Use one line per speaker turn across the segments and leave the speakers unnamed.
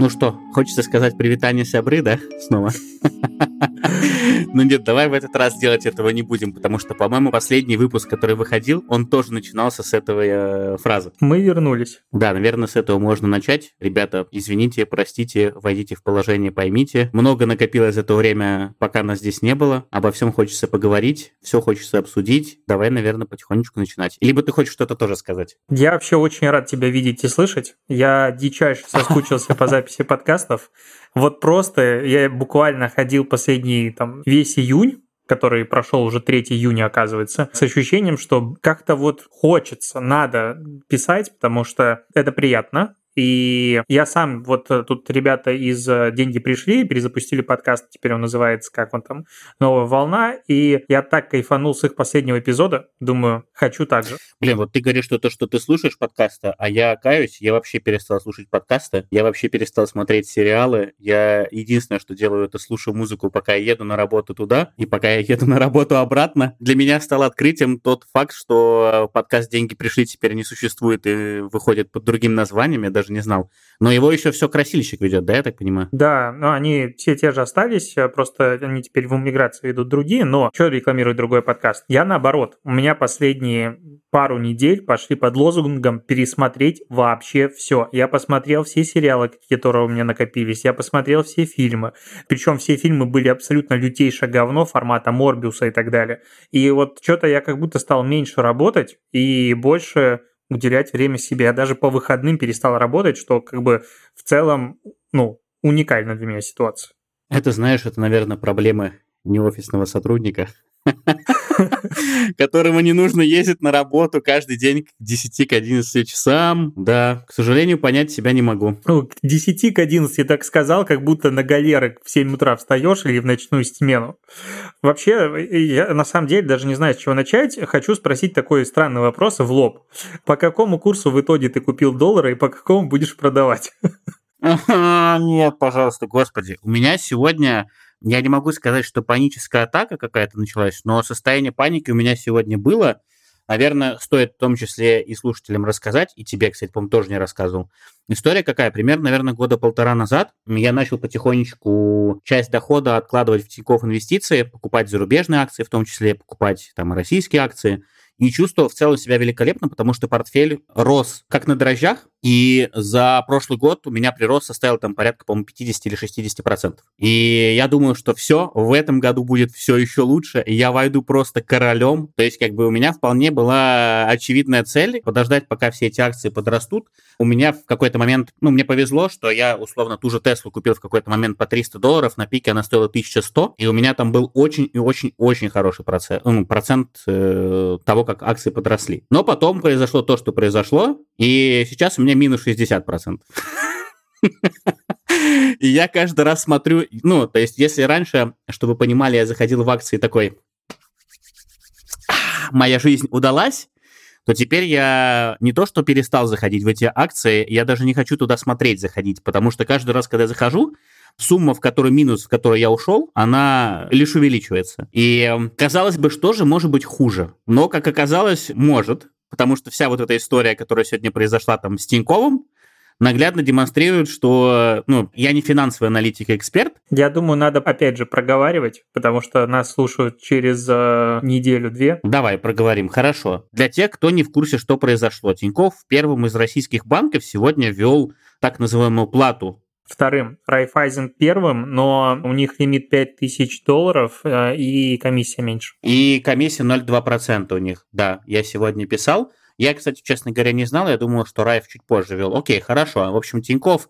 Ну что, хочется сказать привитание сябры, да, снова? Ну нет, давай в этот раз делать этого не будем, потому что, по-моему, последний выпуск, который выходил, он тоже начинался с этой э, фразы.
Мы вернулись.
Да, наверное, с этого можно начать. Ребята, извините, простите, войдите в положение, поймите. Много накопилось за то время, пока нас здесь не было. Обо всем хочется поговорить, все хочется обсудить. Давай, наверное, потихонечку начинать. Либо ты хочешь что-то тоже сказать?
Я вообще очень рад тебя видеть и слышать. Я дичайше соскучился по записи подкастов. Вот просто я буквально ходил последний там весь июнь который прошел уже 3 июня, оказывается, с ощущением, что как-то вот хочется, надо писать, потому что это приятно, и я сам, вот э, тут ребята из э, «Деньги пришли», перезапустили подкаст, теперь он называется, как он там, «Новая волна», и я так кайфанул с их последнего эпизода, думаю, хочу так же.
Блин, вот ты говоришь, что то, что ты слушаешь подкаста, а я каюсь, я вообще перестал слушать подкасты, я вообще перестал смотреть сериалы, я единственное, что делаю, это слушаю музыку, пока я еду на работу туда, и пока я еду на работу обратно. Для меня стало открытием тот факт, что подкаст «Деньги пришли» теперь не существует и выходит под другим названием, даже даже не знал. Но его еще все красильщик ведет, да, я так понимаю?
Да, но они все те же остались, э, просто они теперь в миграции ведут другие, но что рекламирует другой подкаст? Я наоборот, у меня последние пару недель пошли под лозунгом пересмотреть вообще все. Я посмотрел все сериалы, которые у меня накопились, я посмотрел все фильмы, причем все фильмы были абсолютно лютейшее говно формата Морбиуса и так далее. И вот что-то я как будто стал меньше работать и больше уделять время себе. Я даже по выходным перестал работать, что как бы в целом, ну, уникально для меня ситуация.
Это, знаешь, это, наверное, проблемы не офисного сотрудника, которому не нужно ездить на работу каждый день к 10 к 11 часам. Да, к сожалению, понять себя не могу.
Ну, к 10 к 11 так сказал, как будто на галеры в 7 утра встаешь или в ночную смену. Вообще, я на самом деле даже не знаю, с чего начать. Хочу спросить такой странный вопрос в лоб. По какому курсу в итоге ты купил доллары и по какому будешь продавать?
Нет, пожалуйста, господи. У меня сегодня я не могу сказать, что паническая атака какая-то началась, но состояние паники у меня сегодня было. Наверное, стоит в том числе и слушателям рассказать, и тебе, кстати, по-моему, тоже не рассказывал. История какая? Примерно, наверное, года полтора назад я начал потихонечку часть дохода откладывать в Тинькофф инвестиции, покупать зарубежные акции, в том числе покупать там российские акции – и чувствовал в целом себя великолепно, потому что портфель рос как на дрожжах, и за прошлый год у меня прирост составил там порядка, по-моему, 50 или 60 процентов. И я думаю, что все, в этом году будет все еще лучше, и я войду просто королем. То есть, как бы у меня вполне была очевидная цель подождать, пока все эти акции подрастут. У меня в какой-то момент, ну, мне повезло, что я, условно, ту же Теслу купил в какой-то момент по 300 долларов, на пике она стоила 1100, и у меня там был очень и очень-очень хороший процент, ну, процент э, того, как акции подросли. Но потом произошло то, что произошло, и сейчас у меня минус 60%. И я каждый раз смотрю, ну, то есть, если раньше, чтобы вы понимали, я заходил в акции такой, моя жизнь удалась, то теперь я не то что перестал заходить в эти акции, я даже не хочу туда смотреть заходить, потому что каждый раз, когда я захожу, сумма, в которой минус, в которой я ушел, она лишь увеличивается. И эм, казалось бы, что же может быть хуже? Но, как оказалось, может, потому что вся вот эта история, которая сегодня произошла там с Тиньковым, наглядно демонстрирует, что ну, я не финансовый аналитик и эксперт.
Я думаю, надо опять же проговаривать, потому что нас слушают через э, неделю-две.
Давай, проговорим. Хорошо. Для тех, кто не в курсе, что произошло. Тиньков первым из российских банков сегодня ввел так называемую плату
вторым, Райфайзен первым, но у них лимит 5000 долларов э, и комиссия меньше.
И комиссия 0,2% у них, да, я сегодня писал. Я, кстати, честно говоря, не знал, я думал, что Райф чуть позже вел. Окей, хорошо. В общем, Тиньков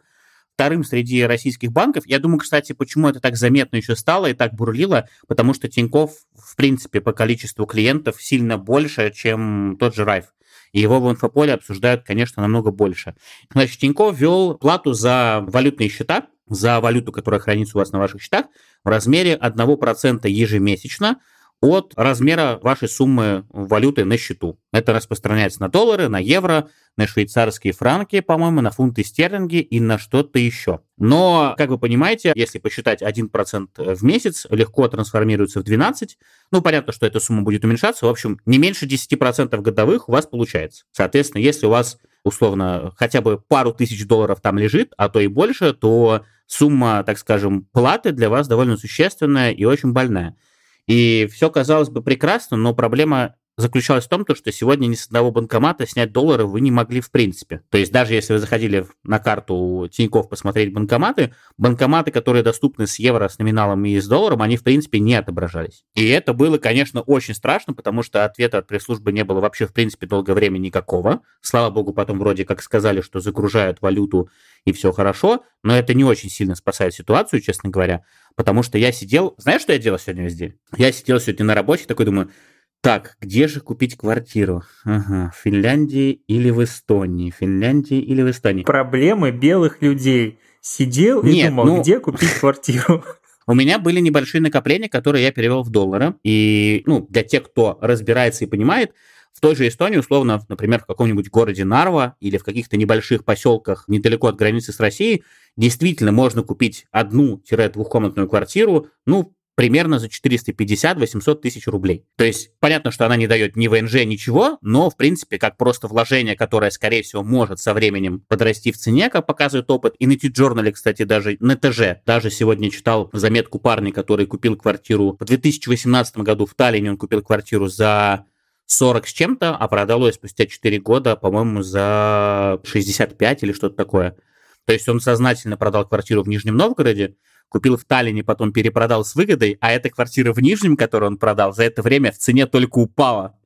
вторым среди российских банков. Я думаю, кстати, почему это так заметно еще стало и так бурлило, потому что Тиньков, в принципе, по количеству клиентов сильно больше, чем тот же Райф его в инфополе обсуждают, конечно, намного больше. Значит, Тинькофф ввел плату за валютные счета, за валюту, которая хранится у вас на ваших счетах, в размере 1% ежемесячно от размера вашей суммы валюты на счету. Это распространяется на доллары, на евро, на швейцарские франки, по-моему, на фунты стерлинги и на что-то еще. Но, как вы понимаете, если посчитать 1% в месяц, легко трансформируется в 12. Ну, понятно, что эта сумма будет уменьшаться. В общем, не меньше 10% годовых у вас получается. Соответственно, если у вас условно хотя бы пару тысяч долларов там лежит, а то и больше, то сумма, так скажем, платы для вас довольно существенная и очень больная. И все казалось бы прекрасно, но проблема заключалась в том, что сегодня ни с одного банкомата снять доллары вы не могли в принципе. То есть даже если вы заходили на карту Тинькофф посмотреть банкоматы, банкоматы, которые доступны с евро, с номиналом и с долларом, они в принципе не отображались. И это было, конечно, очень страшно, потому что ответа от пресс-службы не было вообще в принципе долгое время никакого. Слава богу, потом вроде как сказали, что загружают валюту и все хорошо, но это не очень сильно спасает ситуацию, честно говоря, потому что я сидел... Знаешь, что я делал сегодня весь день? Я сидел сегодня на работе, такой думаю, так, где же купить квартиру? Ага, в Финляндии или в Эстонии? Финляндии или в Эстонии?
Проблемы белых людей. Сидел и Нет, думал, ну... где купить квартиру.
У меня были небольшие накопления, которые я перевел в доллары. И, ну, для тех, кто разбирается и понимает, в той же Эстонии, условно, например, в каком-нибудь городе Нарва или в каких-то небольших поселках недалеко от границы с Россией, действительно можно купить одну-двухкомнатную квартиру, ну, примерно за 450-800 тысяч рублей. То есть понятно, что она не дает ни ВНЖ, ничего, но в принципе как просто вложение, которое, скорее всего, может со временем подрасти в цене, как показывает опыт. И на T-Journal, кстати, даже на ТЖ. Даже сегодня читал заметку парня, который купил квартиру в 2018 году в Таллине, он купил квартиру за 40 с чем-то, а продал ее спустя 4 года, по-моему, за 65 или что-то такое. То есть он сознательно продал квартиру в Нижнем Новгороде, купил в Таллине, потом перепродал с выгодой, а эта квартира в Нижнем, которую он продал, за это время в цене только упала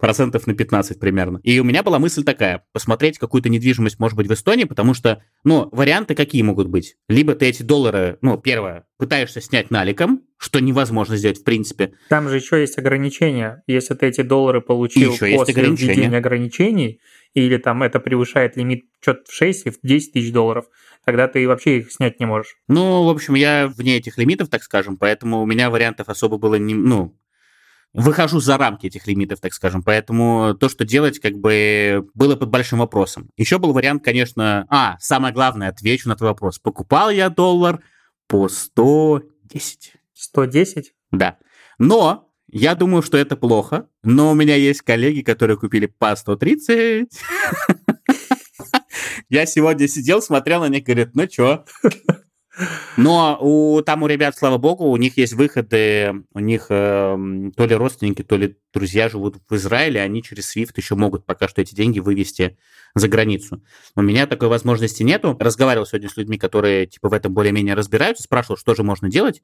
процентов на 15 примерно. И у меня была мысль такая, посмотреть какую-то недвижимость, может быть, в Эстонии, потому что, ну, варианты какие могут быть? Либо ты эти доллары, ну, первое, пытаешься снять наликом, что невозможно сделать в принципе.
Там же еще есть ограничения. Если ты эти доллары получил после введения ограничений, или там это превышает лимит что-то в 6 или в 10 тысяч долларов, тогда ты вообще их снять не можешь.
Ну, в общем, я вне этих лимитов, так скажем, поэтому у меня вариантов особо было не, ну, выхожу за рамки этих лимитов, так скажем. Поэтому то, что делать, как бы было под большим вопросом. Еще был вариант, конечно... А, самое главное, отвечу на твой вопрос. Покупал я доллар по 110.
110?
Да. Но я думаю, что это плохо, но у меня есть коллеги, которые купили по 130. Я сегодня сидел, смотрел на них, говорит, ну чё? Но у, там у ребят, слава богу, у них есть выходы, у них э, то ли родственники, то ли друзья живут в Израиле, они через SWIFT еще могут пока что эти деньги вывести за границу. У меня такой возможности нету. Разговаривал сегодня с людьми, которые типа в этом более-менее разбираются, спрашивал, что же можно делать.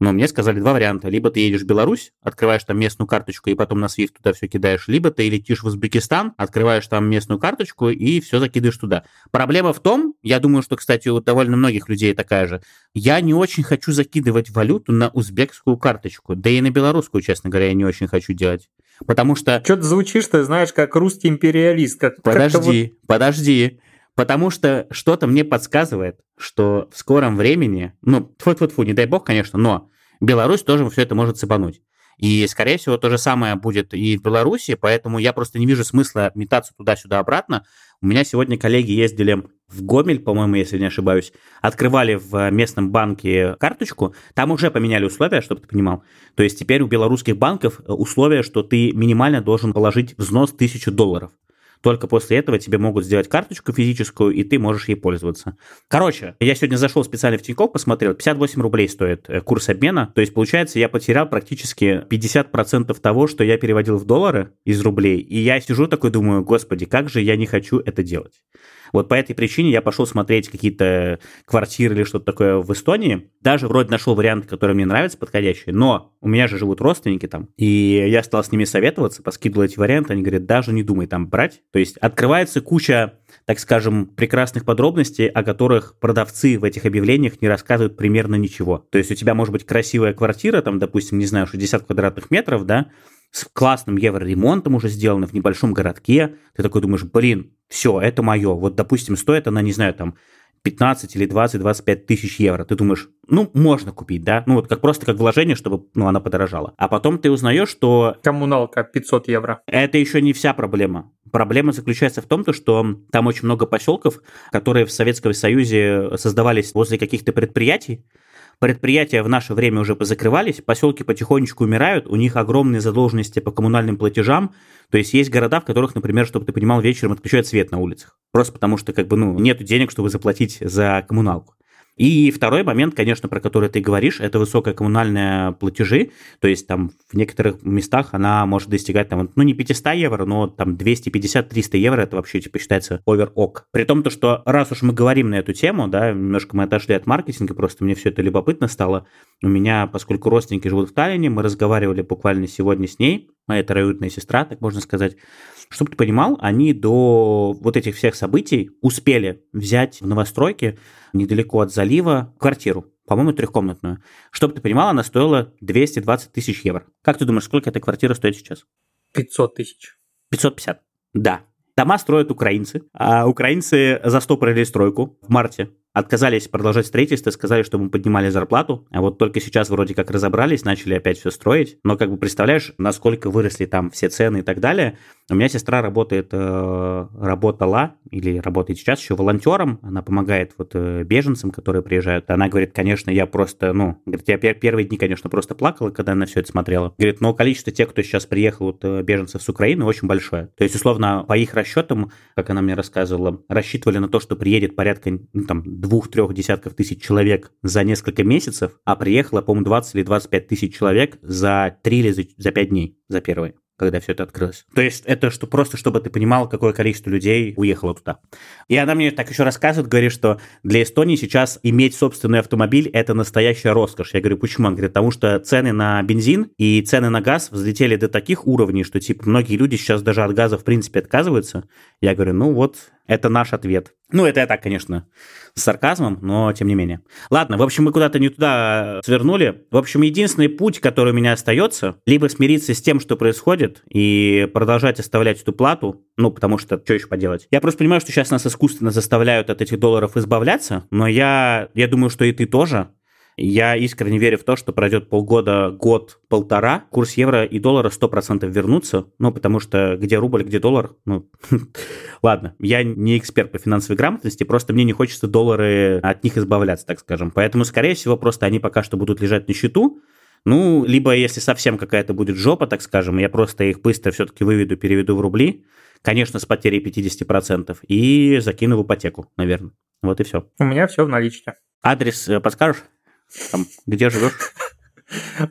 Но мне сказали два варианта. Либо ты едешь в Беларусь, открываешь там местную карточку и потом на SWIFT туда все кидаешь, либо ты летишь в Узбекистан, открываешь там местную карточку и все закидываешь туда. Проблема в том, я думаю, что, кстати, у довольно многих людей такая же, я не очень хочу закидывать валюту на узбекскую карточку, да и на белорусскую, честно говоря, я не очень хочу делать. Потому что...
Что ты звучишь, ты знаешь, как русский империалист. Как,
подожди, вот... подожди. Потому что что-то мне подсказывает, что в скором времени, ну, тьфу-тьфу-тьфу, не дай бог, конечно, но Беларусь тоже все это может цепануть. И, скорее всего, то же самое будет и в Беларуси, поэтому я просто не вижу смысла метаться туда-сюда обратно. У меня сегодня коллеги ездили в Гомель, по-моему, если не ошибаюсь, открывали в местном банке карточку, там уже поменяли условия, чтобы ты понимал. То есть теперь у белорусских банков условия, что ты минимально должен положить взнос 1000 долларов. Только после этого тебе могут сделать карточку физическую, и ты можешь ей пользоваться. Короче, я сегодня зашел специально в Тинькофф, посмотрел, 58 рублей стоит э, курс обмена. То есть, получается, я потерял практически 50% того, что я переводил в доллары из рублей. И я сижу такой, думаю, господи, как же я не хочу это делать. Вот по этой причине я пошел смотреть какие-то квартиры или что-то такое в Эстонии. Даже вроде нашел вариант, который мне нравится, подходящий, но у меня же живут родственники там, и я стал с ними советоваться, поскидывал эти варианты, они говорят, даже не думай там брать. То есть открывается куча, так скажем, прекрасных подробностей, о которых продавцы в этих объявлениях не рассказывают примерно ничего. То есть у тебя может быть красивая квартира, там, допустим, не знаю, 60 квадратных метров, да, с классным евроремонтом уже сделано в небольшом городке. Ты такой думаешь, блин, все, это мое. Вот, допустим, стоит она, не знаю, там 15 или 20-25 тысяч евро. Ты думаешь, ну, можно купить, да? Ну, вот как просто как вложение, чтобы ну, она подорожала. А потом ты узнаешь, что...
Коммуналка 500 евро.
Это еще не вся проблема. Проблема заключается в том, что там очень много поселков, которые в Советском Союзе создавались возле каких-то предприятий, Предприятия в наше время уже позакрывались, поселки потихонечку умирают, у них огромные задолженности по коммунальным платежам. То есть есть города, в которых, например, чтобы ты понимал, вечером отключают свет на улицах. Просто потому что как бы, ну, нет денег, чтобы заплатить за коммуналку. И второй момент, конечно, про который ты говоришь, это высокая коммунальная платежи, то есть там в некоторых местах она может достигать, там, ну не 500 евро, но там 250-300 евро, это вообще типа считается овер-ок. При том, то, что раз уж мы говорим на эту тему, да, немножко мы отошли от маркетинга, просто мне все это любопытно стало. У меня, поскольку родственники живут в Таллине, мы разговаривали буквально сегодня с ней, моя троюродная сестра, так можно сказать, чтобы ты понимал, они до вот этих всех событий успели взять в новостройке недалеко от залива квартиру, по-моему, трехкомнатную. Чтобы ты понимал, она стоила 220 тысяч евро. Как ты думаешь, сколько эта квартира стоит сейчас?
500 тысяч.
550. Да. Дома строят украинцы, а украинцы застопорили стройку в марте. Отказались продолжать строительство, сказали, что мы поднимали зарплату, а вот только сейчас вроде как разобрались, начали опять все строить, но как бы представляешь, насколько выросли там все цены и так далее. У меня сестра работает, э, работала или работает сейчас еще волонтером, она помогает вот э, беженцам, которые приезжают. Она говорит, конечно, я просто, ну, говорит, я первые дни, конечно, просто плакала, когда на все это смотрела. Говорит, но количество тех, кто сейчас приехал, вот, э, беженцев с Украины, очень большое. То есть, условно, по их расчетам, как она мне рассказывала, рассчитывали на то, что приедет порядка, ну, там, двух-трех десятков тысяч человек за несколько месяцев, а приехало, по-моему, 20 или 25 тысяч человек за 3 или за, 5 дней, за первые когда все это открылось. То есть это что просто, чтобы ты понимал, какое количество людей уехало туда. И она мне так еще рассказывает, говорит, что для Эстонии сейчас иметь собственный автомобиль – это настоящая роскошь. Я говорю, почему? Он говорит, потому что цены на бензин и цены на газ взлетели до таких уровней, что типа многие люди сейчас даже от газа в принципе отказываются. Я говорю, ну вот, это наш ответ. Ну, это я так, конечно, с сарказмом, но тем не менее. Ладно, в общем, мы куда-то не туда свернули. В общем, единственный путь, который у меня остается, либо смириться с тем, что происходит, и продолжать оставлять эту плату, ну, потому что что еще поделать. Я просто понимаю, что сейчас нас искусственно заставляют от этих долларов избавляться, но я, я думаю, что и ты тоже. Я искренне верю в то, что пройдет полгода, год, полтора, курс евро и доллара 100% вернутся, ну, потому что где рубль, где доллар, ну, ладно, я не эксперт по финансовой грамотности, просто мне не хочется доллары от них избавляться, так скажем. Поэтому, скорее всего, просто они пока что будут лежать на счету, ну, либо если совсем какая-то будет жопа, так скажем, я просто их быстро все-таки выведу, переведу в рубли, конечно, с потерей 50%, и закину в ипотеку, наверное. Вот и все.
У меня все в наличке.
Адрес э, подскажешь? Там, где живешь?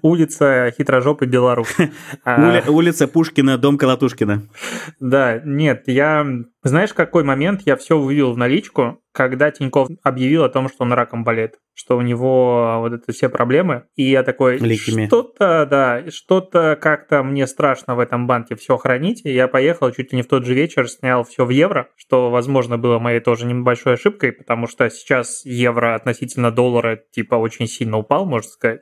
Улица Хитрожопый Беларусь.
А, улица Пушкина, дом Колотушкина.
Да, нет, я... Знаешь, какой момент я все вывел в наличку, когда Тиньков объявил о том, что он раком болеет, что у него вот это все проблемы, и я такой, что-то, да, что-то как-то мне страшно в этом банке все хранить, и я поехал чуть ли не в тот же вечер, снял все в евро, что, возможно, было моей тоже небольшой ошибкой, потому что сейчас евро относительно доллара типа очень сильно упал, можно сказать.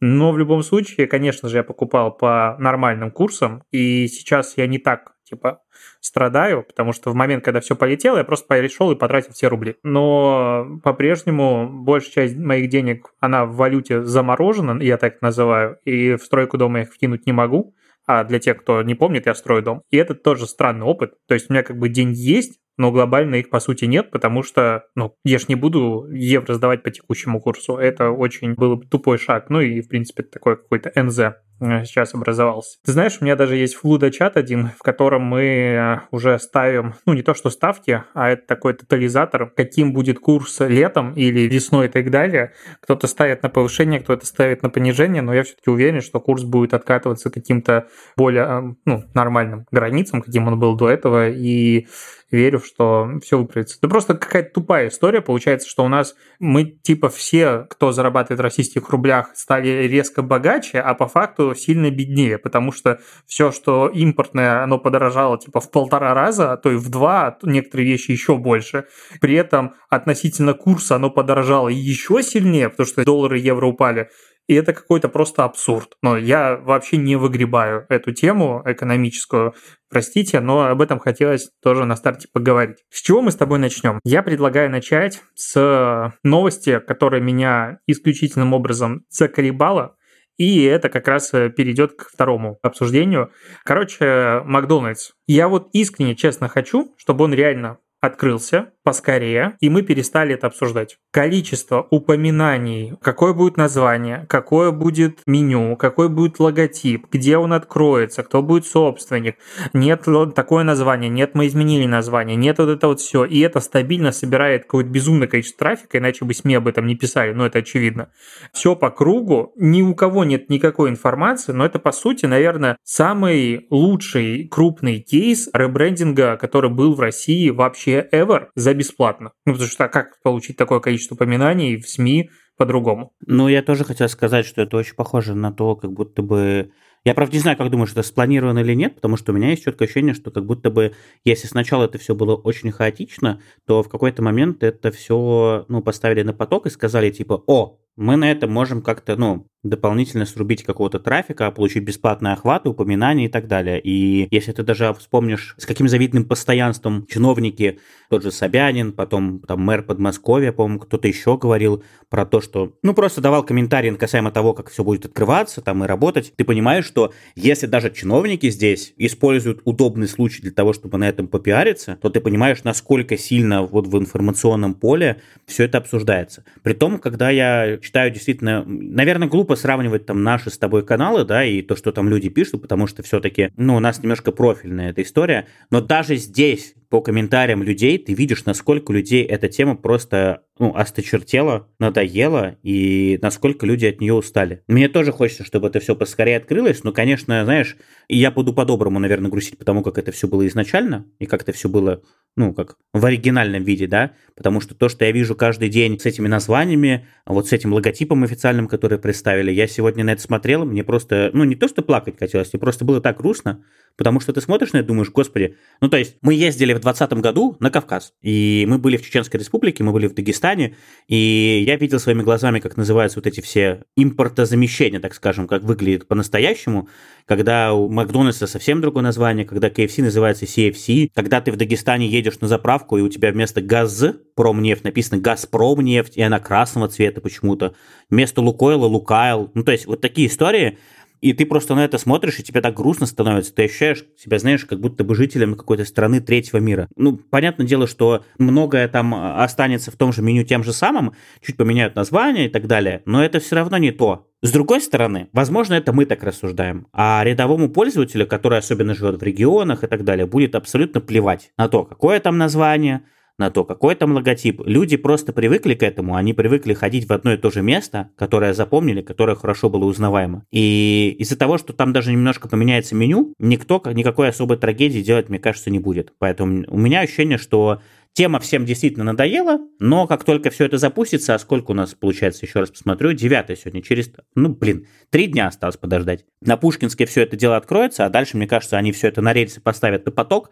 Но в любом случае, конечно же, я покупал по нормальным курсам, и сейчас я не так, типа, страдаю, потому что в момент, когда все полетело, я просто перешел и потратил все рубли. Но по-прежнему большая часть моих денег, она в валюте заморожена, я так называю, и в стройку дома их вкинуть не могу. А для тех, кто не помнит, я строю дом. И это тоже странный опыт. То есть у меня как бы деньги есть, но глобально их по сути нет, потому что, ну, я ж не буду евро сдавать по текущему курсу. Это очень был бы тупой шаг. Ну и, в принципе, такой какой-то НЗ э, сейчас образовался. Ты знаешь, у меня даже есть флуда-чат один, в котором мы э, уже ставим, ну, не то что ставки, а это такой тотализатор, каким будет курс летом или весной и так далее. Кто-то ставит на повышение, кто-то ставит на понижение, но я все-таки уверен, что курс будет откатываться каким-то более, э, ну, нормальным границам, каким он был до этого, и верю, что все выправится. Это просто какая-то тупая история. Получается, что у нас мы типа все, кто зарабатывает в российских рублях, стали резко богаче, а по факту сильно беднее, потому что все, что импортное, оно подорожало типа в полтора раза, а то и в два, а некоторые вещи еще больше. При этом относительно курса оно подорожало еще сильнее, потому что доллары и евро упали. И это какой-то просто абсурд. Но я вообще не выгребаю эту тему экономическую, простите, но об этом хотелось тоже на старте поговорить. С чего мы с тобой начнем? Я предлагаю начать с новости, которая меня исключительным образом заколебала, и это как раз перейдет к второму обсуждению. Короче, Макдональдс. Я вот искренне, честно хочу, чтобы он реально открылся поскорее, и мы перестали это обсуждать. Количество упоминаний, какое будет название, какое будет меню, какой будет логотип, где он откроется, кто будет собственник. Нет такое название, нет, мы изменили название, нет вот это вот все. И это стабильно собирает какое-то безумное количество трафика, иначе бы СМИ об этом не писали, но это очевидно. Все по кругу, ни у кого нет никакой информации, но это по сути, наверное, самый лучший крупный кейс ребрендинга, который был в России вообще ever за бесплатно. Ну, потому что как получить такое количество упоминаний в СМИ по-другому?
Ну, я тоже хотел сказать, что это очень похоже на то, как будто бы я, правда, не знаю, как думаешь, это спланировано или нет, потому что у меня есть четкое ощущение, что как будто бы, если сначала это все было очень хаотично, то в какой-то момент это все, ну, поставили на поток и сказали, типа, о, мы на этом можем как-то, ну, дополнительно срубить какого-то трафика, получить бесплатные охваты, упоминания и так далее. И если ты даже вспомнишь, с каким завидным постоянством чиновники, тот же Собянин, потом там мэр Подмосковья, по-моему, кто-то еще говорил про то, что, ну, просто давал комментарии касаемо того, как все будет открываться там и работать, ты понимаешь, что если даже чиновники здесь используют удобный случай для того, чтобы на этом попиариться, то ты понимаешь, насколько сильно вот в информационном поле все это обсуждается. При том, когда я читаю действительно, наверное, глупо сравнивать там наши с тобой каналы, да, и то, что там люди пишут, потому что все-таки, ну, у нас немножко профильная эта история, но даже здесь по комментариям людей ты видишь, насколько людей эта тема просто ну, осточертела, надоела, и насколько люди от нее устали. Мне тоже хочется, чтобы это все поскорее открылось, но, конечно, знаешь, я буду по-доброму, наверное, грустить, потому как это все было изначально, и как это все было, ну, как в оригинальном виде, да, потому что то, что я вижу каждый день с этими названиями, вот с этим логотипом официальным, который представили, я сегодня на это смотрел, мне просто, ну, не то, что плакать хотелось, мне просто было так грустно, потому что ты смотришь на это и думаешь, господи, ну, то есть мы ездили в 2020 году на Кавказ, и мы были в Чеченской республике, мы были в Дагестане, и я видел своими глазами, как называются вот эти все импортозамещения, так скажем, как выглядит по-настоящему, когда у Макдональдса совсем другое название, когда KFC называется CFC, когда ты в Дагестане едешь на заправку, и у тебя вместо ГАЗ промнефть написано Газпромнефть, и она красного цвета почему-то, вместо Лукойла Лукайл, ну то есть вот такие истории, и ты просто на это смотришь, и тебе так грустно становится. Ты ощущаешь себя, знаешь, как будто бы жителем какой-то страны третьего мира. Ну, понятное дело, что многое там останется в том же меню тем же самым, чуть поменяют название и так далее, но это все равно не то. С другой стороны, возможно, это мы так рассуждаем, а рядовому пользователю, который особенно живет в регионах и так далее, будет абсолютно плевать на то, какое там название, на то, какой там логотип. Люди просто привыкли к этому, они привыкли ходить в одно и то же место, которое запомнили, которое хорошо было узнаваемо. И из-за того, что там даже немножко поменяется меню, никто никакой особой трагедии делать, мне кажется, не будет. Поэтому у меня ощущение, что Тема всем действительно надоела, но как только все это запустится, а сколько у нас получается, еще раз посмотрю, 9 сегодня, через, ну, блин, три дня осталось подождать. На Пушкинске все это дело откроется, а дальше, мне кажется, они все это на рельсы поставят на поток,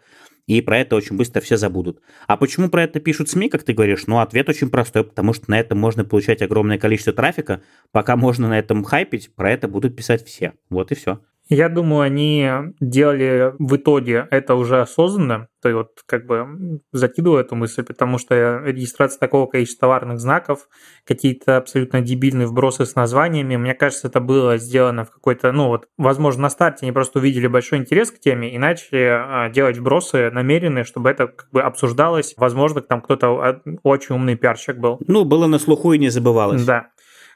и про это очень быстро все забудут. А почему про это пишут СМИ, как ты говоришь? Ну, ответ очень простой, потому что на этом можно получать огромное количество трафика. Пока можно на этом хайпить, про это будут писать все. Вот и все.
Я думаю, они делали в итоге это уже осознанно, то есть вот как бы закидываю эту мысль, потому что регистрация такого количества товарных знаков, какие-то абсолютно дебильные вбросы с названиями, мне кажется, это было сделано в какой-то, ну вот, возможно, на старте они просто увидели большой интерес к теме и начали а, делать вбросы намеренные, чтобы это как бы обсуждалось. Возможно, там кто-то а, очень умный пиарщик был.
Ну, было на слуху и не забывалось.
Да.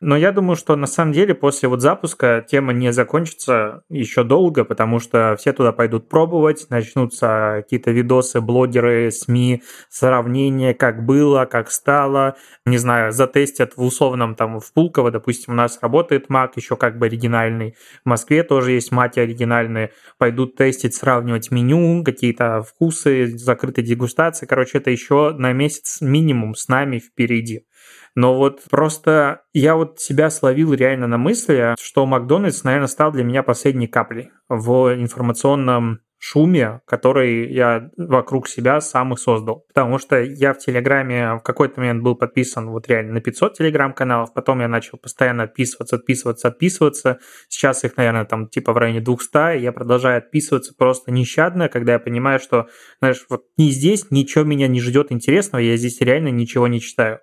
Но я думаю, что на самом деле после вот запуска тема не закончится еще долго, потому что все туда пойдут пробовать, начнутся какие-то видосы, блогеры, СМИ, сравнения, как было, как стало, не знаю, затестят в условном там в Пулково, допустим, у нас работает Mac, еще как бы оригинальный, в Москве тоже есть маки оригинальные, пойдут тестить, сравнивать меню, какие-то вкусы, закрытые дегустации, короче, это еще на месяц минимум с нами впереди. Но вот просто я вот себя словил реально на мысли, что Макдональдс, наверное, стал для меня последней каплей в информационном шуме, который я вокруг себя сам и создал. Потому что я в Телеграме в какой-то момент был подписан вот реально на 500 Телеграм-каналов, потом я начал постоянно отписываться, отписываться, отписываться. Сейчас их, наверное, там типа в районе 200, и я продолжаю отписываться просто нещадно, когда я понимаю, что, знаешь, вот ни здесь ничего меня не ждет интересного, я здесь реально ничего не читаю.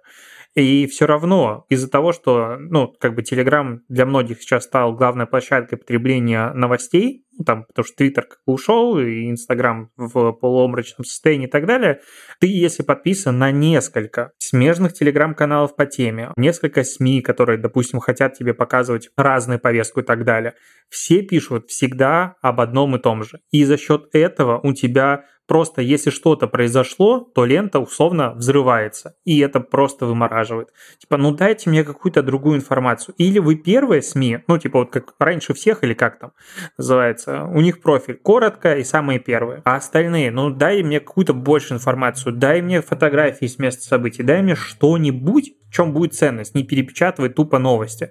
И все равно из-за того, что, ну, как бы Telegram для многих сейчас стал главной площадкой потребления новостей, там, потому что Твиттер как бы ушел, и Инстаграм в полуомрачном состоянии и так далее, ты, если подписан на несколько смежных телеграм-каналов по теме, несколько СМИ, которые, допустим, хотят тебе показывать разную повестку и так далее, все пишут всегда об одном и том же. И за счет этого у тебя Просто если что-то произошло, то лента условно взрывается, и это просто вымораживает. Типа, ну дайте мне какую-то другую информацию. Или вы первые СМИ, ну типа вот как раньше всех, или как там называется, у них профиль коротко и самые первые. А остальные, ну дай мне какую-то больше информацию, дай мне фотографии с места событий, дай мне что-нибудь, в чем будет ценность, не перепечатывай тупо новости.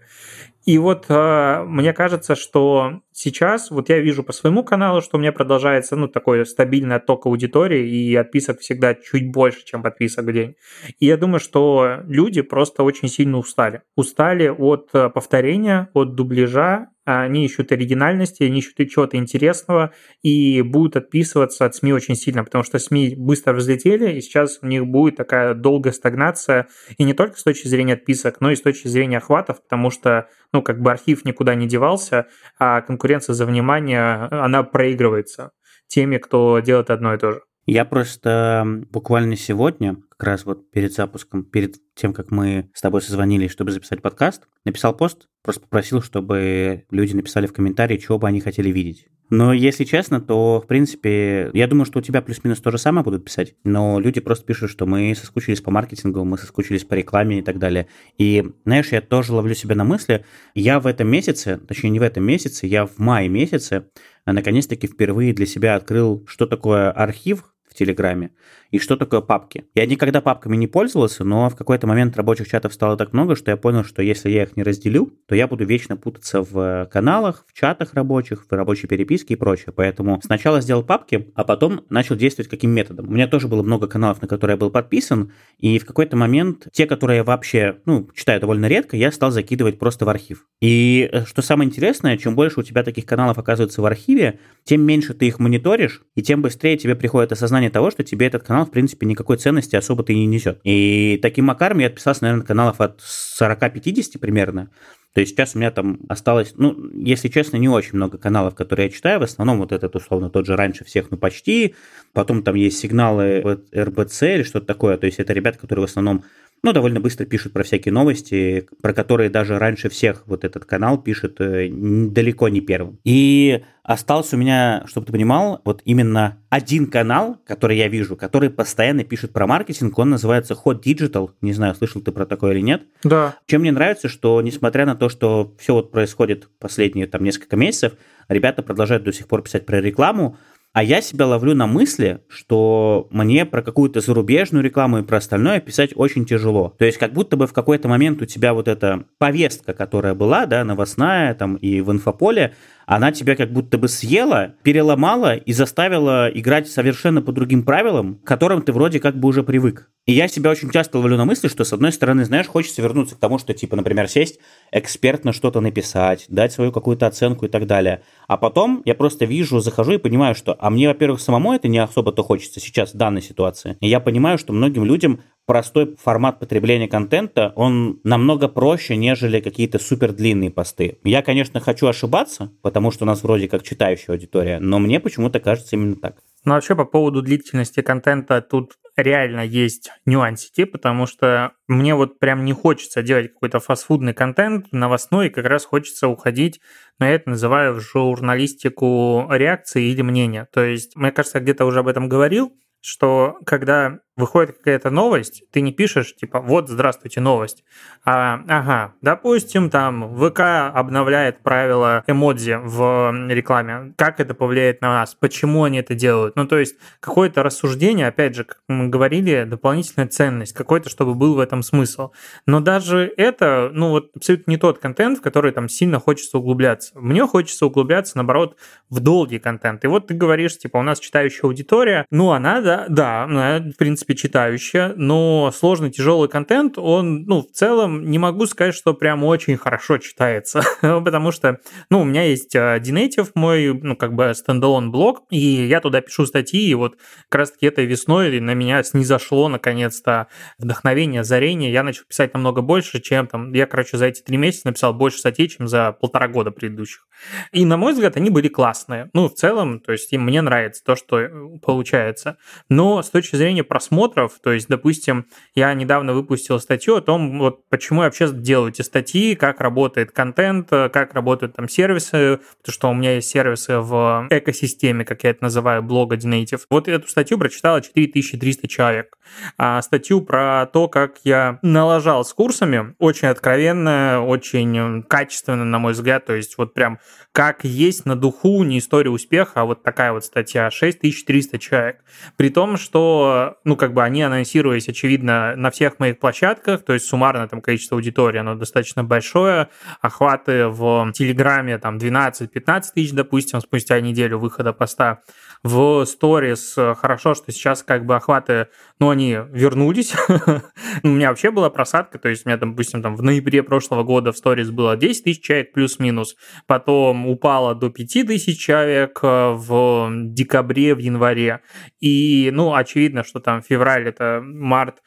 И вот э, мне кажется, что сейчас, вот я вижу по своему каналу, что у меня продолжается, ну, такой стабильный отток аудитории, и отписок всегда чуть больше, чем подписок в день. И я думаю, что люди просто очень сильно устали. Устали от э, повторения, от дубляжа, они ищут оригинальности, они ищут чего-то интересного и будут отписываться от СМИ очень сильно, потому что СМИ быстро взлетели, и сейчас у них будет такая долгая стагнация, и не только с точки зрения отписок, но и с точки зрения охватов, потому что, ну, как бы архив никуда не девался, а конкуренция за внимание, она проигрывается теми, кто делает одно и то же.
Я просто буквально сегодня, как раз вот перед запуском, перед тем, как мы с тобой созвонились, чтобы записать подкаст, написал пост, просто попросил, чтобы люди написали в комментарии, чего бы они хотели видеть. Но если честно, то, в принципе, я думаю, что у тебя плюс-минус то же самое будут писать, но люди просто пишут, что мы соскучились по маркетингу, мы соскучились по рекламе и так далее. И, знаешь, я тоже ловлю себя на мысли, я в этом месяце, точнее не в этом месяце, я в мае месяце наконец-таки впервые для себя открыл, что такое архив, Телеграме и что такое папки. Я никогда папками не пользовался, но в какой-то момент рабочих чатов стало так много, что я понял, что если я их не разделю, то я буду вечно путаться в каналах, в чатах рабочих, в рабочей переписке и прочее. Поэтому сначала сделал папки, а потом начал действовать каким методом. У меня тоже было много каналов, на которые я был подписан, и в какой-то момент те, которые я вообще, ну, читаю довольно редко, я стал закидывать просто в архив. И э, что самое интересное, чем больше у тебя таких каналов оказывается в архиве, тем меньше ты их мониторишь, и тем быстрее тебе приходит осознание того, что тебе этот канал в принципе, никакой ценности особо-то и не несет. И таким макаром я отписался, наверное, каналов от 40-50 примерно. То есть сейчас у меня там осталось, ну, если честно, не очень много каналов, которые я читаю. В основном вот этот, условно, тот же раньше всех, ну, почти. Потом там есть сигналы РБЦ или что-то такое. То есть это ребята, которые в основном ну, довольно быстро пишут про всякие новости, про которые даже раньше всех вот этот канал пишет э, далеко не первым. И остался у меня, чтобы ты понимал, вот именно один канал, который я вижу, который постоянно пишет про маркетинг, он называется Hot Digital, не знаю, слышал ты про такое или нет.
Да.
Чем мне нравится, что несмотря на то, что все вот происходит последние там несколько месяцев, ребята продолжают до сих пор писать про рекламу, а я себя ловлю на мысли, что мне про какую-то зарубежную рекламу и про остальное писать очень тяжело. То есть как будто бы в какой-то момент у тебя вот эта повестка, которая была, да, новостная там и в инфополе, она тебя как будто бы съела, переломала и заставила играть совершенно по другим правилам, к которым ты вроде как бы уже привык. И я себя очень часто ловлю на мысли, что, с одной стороны, знаешь, хочется вернуться к тому, что, типа, например, сесть, экспертно что-то написать, дать свою какую-то оценку и так далее. А потом я просто вижу, захожу и понимаю, что, а мне, во-первых, самому это не особо-то хочется сейчас в данной ситуации. И я понимаю, что многим людям простой формат потребления контента, он намного проще, нежели какие-то супер длинные посты. Я, конечно, хочу ошибаться, потому что у нас вроде как читающая аудитория, но мне почему-то кажется именно так.
Ну, вообще, по поводу длительности контента, тут реально есть нюансики, потому что мне вот прям не хочется делать какой-то фастфудный контент новостной, как раз хочется уходить, но я это называю в журналистику реакции или мнения. То есть, мне кажется, я где-то уже об этом говорил, что когда выходит какая-то новость, ты не пишешь, типа, вот, здравствуйте, новость. А, ага, допустим, там ВК обновляет правила эмодзи в рекламе. Как это повлияет на нас? Почему они это делают? Ну, то есть, какое-то рассуждение, опять же, как мы говорили, дополнительная ценность, какой-то, чтобы был в этом смысл. Но даже это, ну, вот абсолютно не тот контент, в который там сильно хочется углубляться. Мне хочется углубляться, наоборот, в долгий контент. И вот ты говоришь, типа, у нас читающая аудитория, ну, она, да, да, она, в принципе, читающая, но сложный, тяжелый контент, он, ну, в целом, не могу сказать, что прям очень хорошо читается, потому что, ну, у меня есть Dnative, мой, ну, как бы стендалон блог, и я туда пишу статьи, и вот как раз-таки этой весной на меня снизошло, наконец-то, вдохновение, озарение, я начал писать намного больше, чем там, я, короче, за эти три месяца написал больше статей, чем за полтора года предыдущих. И, на мой взгляд, они были классные. Ну, в целом, то есть, мне нравится то, что э, получается. Но с точки зрения просмотров, то есть, допустим, я недавно выпустил статью о том, вот почему я вообще делаю эти статьи, как работает контент, э, как работают там сервисы, потому что у меня есть сервисы в экосистеме, как я это называю, блога Dnative. Вот эту статью прочитало 4300 человек. А статью про то, как я налажал с курсами, очень откровенно, очень качественно, на мой взгляд, то есть вот прям как есть на духу, не история успеха, а вот такая вот статья, 6300 человек. При том, что, ну, как бы они анонсировались, очевидно, на всех моих площадках, то есть суммарно там количество аудитории, оно достаточно большое, охваты в Телеграме там 12-15 тысяч, допустим, спустя неделю выхода поста. В сторис хорошо, что сейчас как бы охваты, ну, они вернулись. у меня вообще была просадка, то есть у меня, допустим, там в ноябре прошлого года в сторис было 10 тысяч человек плюс-минус, потом упало до 5 тысяч человек э, в декабре, в январе. И, ну, очевидно, что там февраль, это март,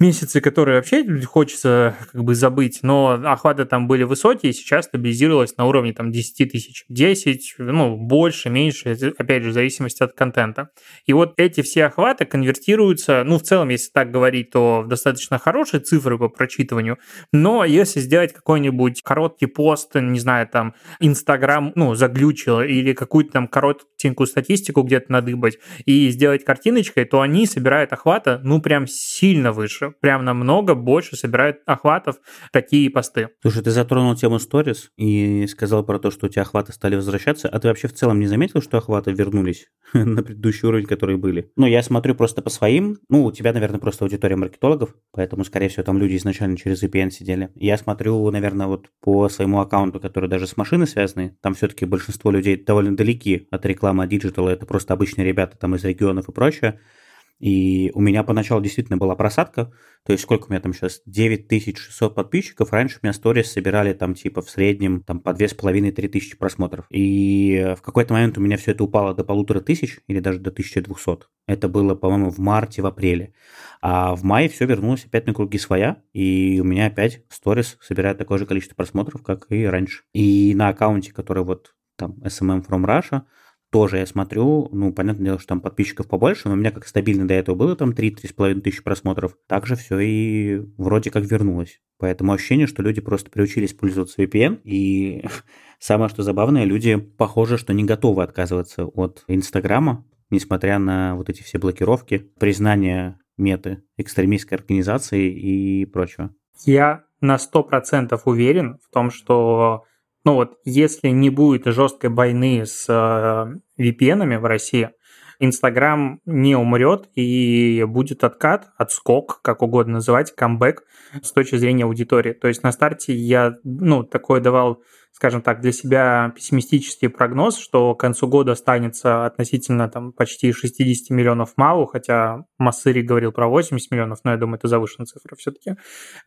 месяцы, которые вообще хочется как бы забыть, но охваты там были высокие, сейчас стабилизировалось на уровне там 10 тысяч, 10, ну, больше, меньше, опять же, в зависимости от контента. И вот эти все охваты конвертируются, ну, в целом, если так говорить, то достаточно хорошие цифры по прочитыванию, но если сделать какой-нибудь короткий пост, не знаю, там, Инстаграм, ну, заглючил, или какую-то там коротенькую статистику где-то надыбать, и сделать картиночкой, то они собирают охвата, ну, прям сильно выше прям намного больше собирает охватов такие посты.
Слушай, ты затронул тему сторис и сказал про то, что у тебя охваты стали возвращаться, а ты вообще в целом не заметил, что охваты вернулись на предыдущий уровень, которые были? Ну, я смотрю просто по своим, ну, у тебя, наверное, просто аудитория маркетологов, поэтому, скорее всего, там люди изначально через VPN сидели. Я смотрю, наверное, вот по своему аккаунту, который даже с машиной связаны, там все-таки большинство людей довольно далеки от рекламы диджитала, это просто обычные ребята там из регионов и прочее. И у меня поначалу действительно была просадка, то есть сколько у меня там сейчас, 9600 подписчиков, раньше у меня сторис собирали там типа в среднем там по 2500-3000 тысячи просмотров. И в какой-то момент у меня все это упало до полутора тысяч или даже до 1200. Это было, по-моему, в марте, в апреле. А в мае все вернулось опять на круги своя, и у меня опять сторис собирает такое же количество просмотров, как и раньше. И на аккаунте, который вот там SMM from Russia, тоже я смотрю, ну, понятное дело, что там подписчиков побольше, но у меня как стабильно до этого было там 3-3,5 тысячи просмотров, также все и вроде как вернулось. Поэтому ощущение, что люди просто приучились пользоваться VPN, и самое что забавное, люди, похоже, что не готовы отказываться от Инстаграма, несмотря на вот эти все блокировки, признание меты экстремистской организации и прочего.
Я на 100% уверен в том, что ну вот, если не будет жесткой войны с э, VPN в России, Инстаграм не умрет и будет откат, отскок, как угодно называть, камбэк с точки зрения аудитории. То есть на старте я ну, такое давал скажем так, для себя пессимистический прогноз, что к концу года останется относительно там почти 60 миллионов МАУ, хотя Массыри говорил про 80 миллионов, но я думаю, это завышенная цифра все-таки.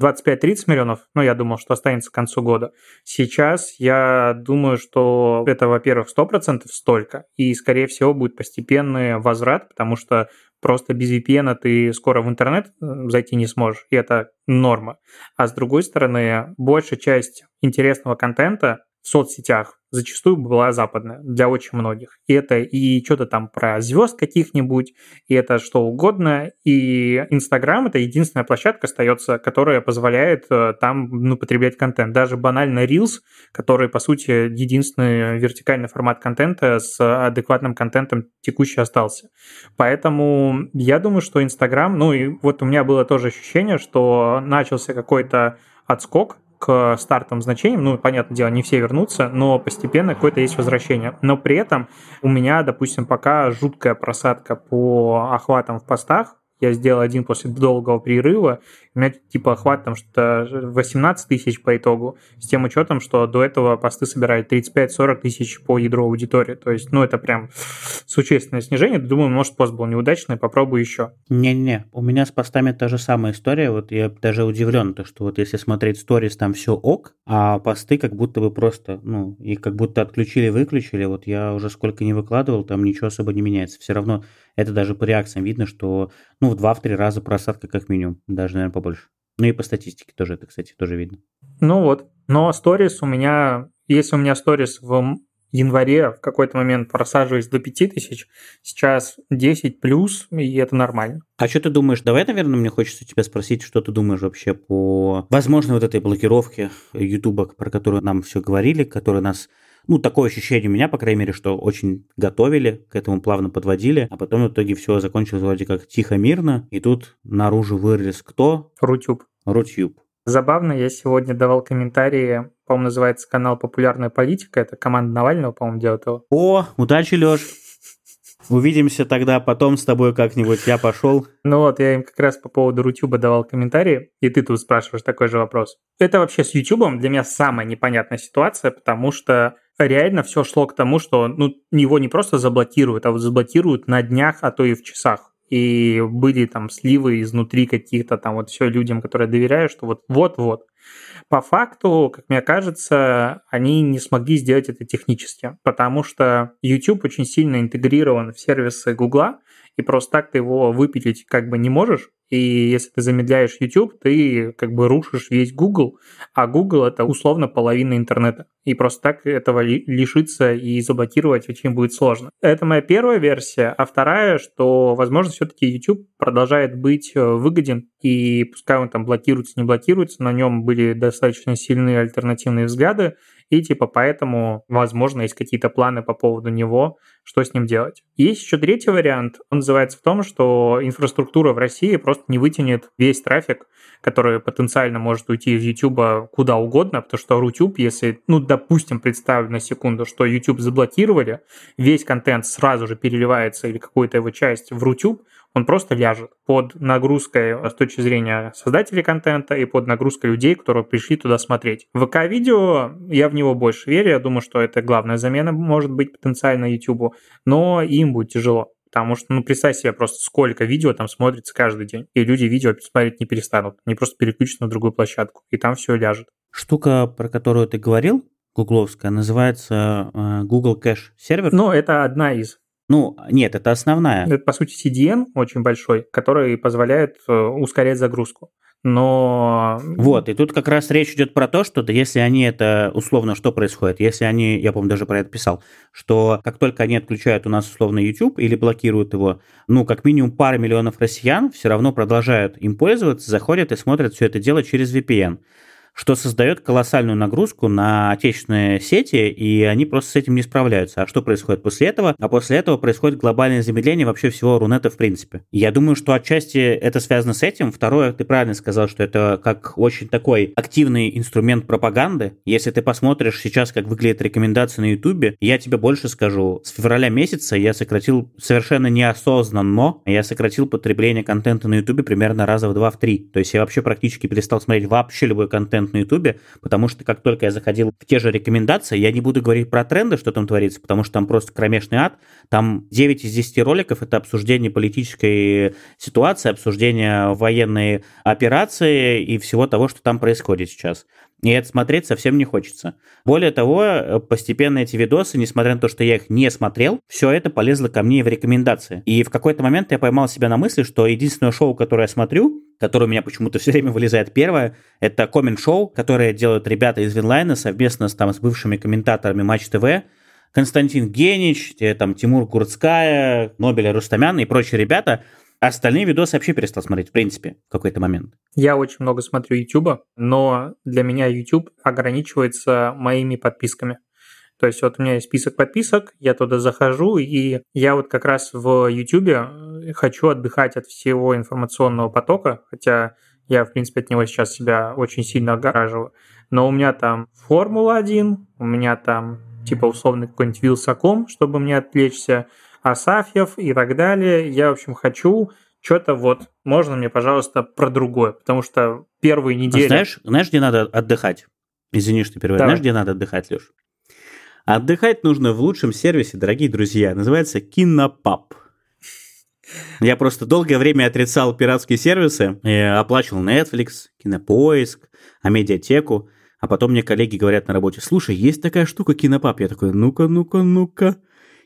25-30 миллионов, ну, я думал, что останется к концу года. Сейчас я думаю, что это, во-первых, 100% столько, и, скорее всего, будет постепенный возврат, потому что просто без VPN ты скоро в интернет э, зайти не сможешь, и это норма. А с другой стороны, большая часть интересного контента соцсетях зачастую была западная для очень многих. И это и что-то там про звезд каких-нибудь, и это что угодно. И Инстаграм — это единственная площадка остается, которая позволяет э, там ну, потреблять контент. Даже банально Reels, который, по сути, единственный вертикальный формат контента с адекватным контентом текущий остался. Поэтому я думаю, что Инстаграм... Ну и вот у меня было тоже ощущение, что начался какой-то отскок к стартовым значениям, ну, понятное дело, не все вернутся, но постепенно какое-то есть возвращение. Но при этом у меня, допустим, пока жуткая просадка по охватам в постах, я сделал один после долгого перерыва, у меня типа охват там что-то 18 тысяч по итогу, с тем учетом, что до этого посты собирали 35-40 тысяч по ядру аудитории. То есть, ну, это прям существенное снижение. Думаю, может, пост был неудачный, попробую еще.
Не-не, у меня с постами та же самая история. Вот я даже удивлен, то, что вот если смотреть сторис, там все ок, а посты как будто бы просто, ну, и как будто отключили-выключили. Вот я уже сколько не выкладывал, там ничего особо не меняется. Все равно это даже по реакциям видно, что, ну, в 2-3 раза просадка как минимум, даже, наверное, побольше. Ну и по статистике тоже это, кстати, тоже видно.
Ну вот. Но сторис у меня, если у меня сторис в январе в какой-то момент просаживаюсь до 5000, сейчас 10 плюс, и это нормально.
А что ты думаешь? Давай, наверное, мне хочется тебя спросить, что ты думаешь вообще по возможной вот этой блокировке Ютуба, про которую нам все говорили, которая нас ну, такое ощущение у меня, по крайней мере, что очень готовили, к этому плавно подводили, а потом в итоге все закончилось вроде как тихо-мирно, и тут наружу вырез кто?
Рутюб.
Рутюб.
Забавно, я сегодня давал комментарии, по-моему, называется канал «Популярная политика», это команда Навального, по-моему, делает его.
О, удачи, Лёш! Увидимся тогда потом с тобой как-нибудь. Я пошел.
Ну вот, я им как раз по поводу Рутюба давал комментарии, и ты тут спрашиваешь такой же вопрос. Это вообще с Ютубом для меня самая непонятная ситуация, потому что реально все шло к тому, что ну, его не просто заблокируют, а вот заблокируют на днях, а то и в часах. И были там сливы изнутри каких-то там вот все людям, которые доверяют, что вот вот-вот. По факту, как мне кажется, они не смогли сделать это технически, потому что YouTube очень сильно интегрирован в сервисы Гугла, и просто так ты его выпилить как бы не можешь, и если ты замедляешь YouTube, ты как бы рушишь весь Google, а Google это условно половина интернета. И просто так этого лишиться и заблокировать очень будет сложно. Это моя первая версия. А вторая, что, возможно, все-таки YouTube продолжает быть э, выгоден, и пускай он там блокируется, не блокируется, на нем были достаточно сильные альтернативные взгляды, и типа поэтому, возможно, есть какие-то планы по поводу него, что с ним делать. Есть еще третий вариант, он называется в том, что инфраструктура в России просто не вытянет весь трафик, который потенциально может уйти из YouTube куда угодно, потому что YouTube, если, ну, допустим, представим на секунду, что YouTube заблокировали, весь контент сразу же переливается или какую-то его часть в YouTube, он просто ляжет под нагрузкой с точки зрения создателей контента и под нагрузкой людей, которые пришли туда смотреть. ВК-видео, я в него больше верю, я думаю, что это главная замена может быть потенциально YouTube, но им будет тяжело. Потому что, ну, представь себе просто, сколько видео там смотрится каждый день. И люди видео смотреть не перестанут. Они просто переключат на другую площадку. И там все ляжет.
Штука, про которую ты говорил, гугловская, называется э, Google Cache сервер.
Ну, это одна из.
Ну, нет, это основная.
Это, по сути, CDN очень большой, который позволяет э, ускорять загрузку. Но...
Вот, и тут как раз речь идет про то, что если они это, условно, что происходит? Если они, я помню, даже про это писал, что как только они отключают у нас, условно, YouTube или блокируют его, ну, как минимум пара миллионов россиян все равно продолжают им пользоваться, заходят и смотрят все это дело через VPN что создает колоссальную нагрузку на отечественные сети, и они просто с этим не справляются. А что происходит после этого? А после этого происходит глобальное замедление вообще всего Рунета в принципе. Я думаю, что отчасти это связано с этим. Второе, ты правильно сказал, что это как очень такой активный инструмент пропаганды. Если ты посмотришь сейчас, как выглядят рекомендации на Ютубе, я тебе больше скажу. С февраля месяца я сократил совершенно неосознанно, я сократил потребление контента на Ютубе примерно раза в два в три. То есть я вообще практически перестал смотреть вообще любой контент контент на Ютубе, потому что как только я заходил в те же рекомендации, я не буду говорить про тренды, что там творится, потому что там просто кромешный ад. Там 9 из 10 роликов — это обсуждение политической ситуации, обсуждение военной операции и всего того, что там происходит сейчас. И это смотреть совсем не хочется. Более того, постепенно эти видосы, несмотря на то, что я их не смотрел, все это полезло ко мне в рекомендации. И в какой-то момент я поймал себя на мысли, что единственное шоу, которое я смотрю, которая у меня почему-то все время вылезает первая, это коммент-шоу, которое делают ребята из Винлайна совместно с, там, с бывшими комментаторами Матч ТВ. Константин Генич, там, Тимур Курцкая, Нобеля Рустамян и прочие ребята. Остальные видосы вообще перестал смотреть, в принципе, в какой-то момент.
Я очень много смотрю YouTube, но для меня YouTube ограничивается моими подписками. То есть вот у меня есть список подписок, я туда захожу, и я вот как раз в YouTube э, хочу отдыхать от всего информационного потока, хотя я, в принципе, от него сейчас себя очень сильно огораживаю. Но у меня там Формула-1, у меня там типа условно какой-нибудь Вилсаком, чтобы мне отвлечься, Асафьев и так далее. Я, в общем, хочу что-то вот, можно мне, пожалуйста, про другое, потому что первые недели...
Знаешь, знаешь, где надо отдыхать? Извини, что перевожу. Знаешь, где надо отдыхать, Леш? Отдыхать нужно в лучшем сервисе, дорогие друзья. Называется Кинопаб. Я просто долгое время отрицал пиратские сервисы, и оплачивал Netflix, Кинопоиск, а медиатеку. А потом мне коллеги говорят на работе, слушай, есть такая штука Кинопаб. Я такой, ну-ка, ну-ка, ну-ка.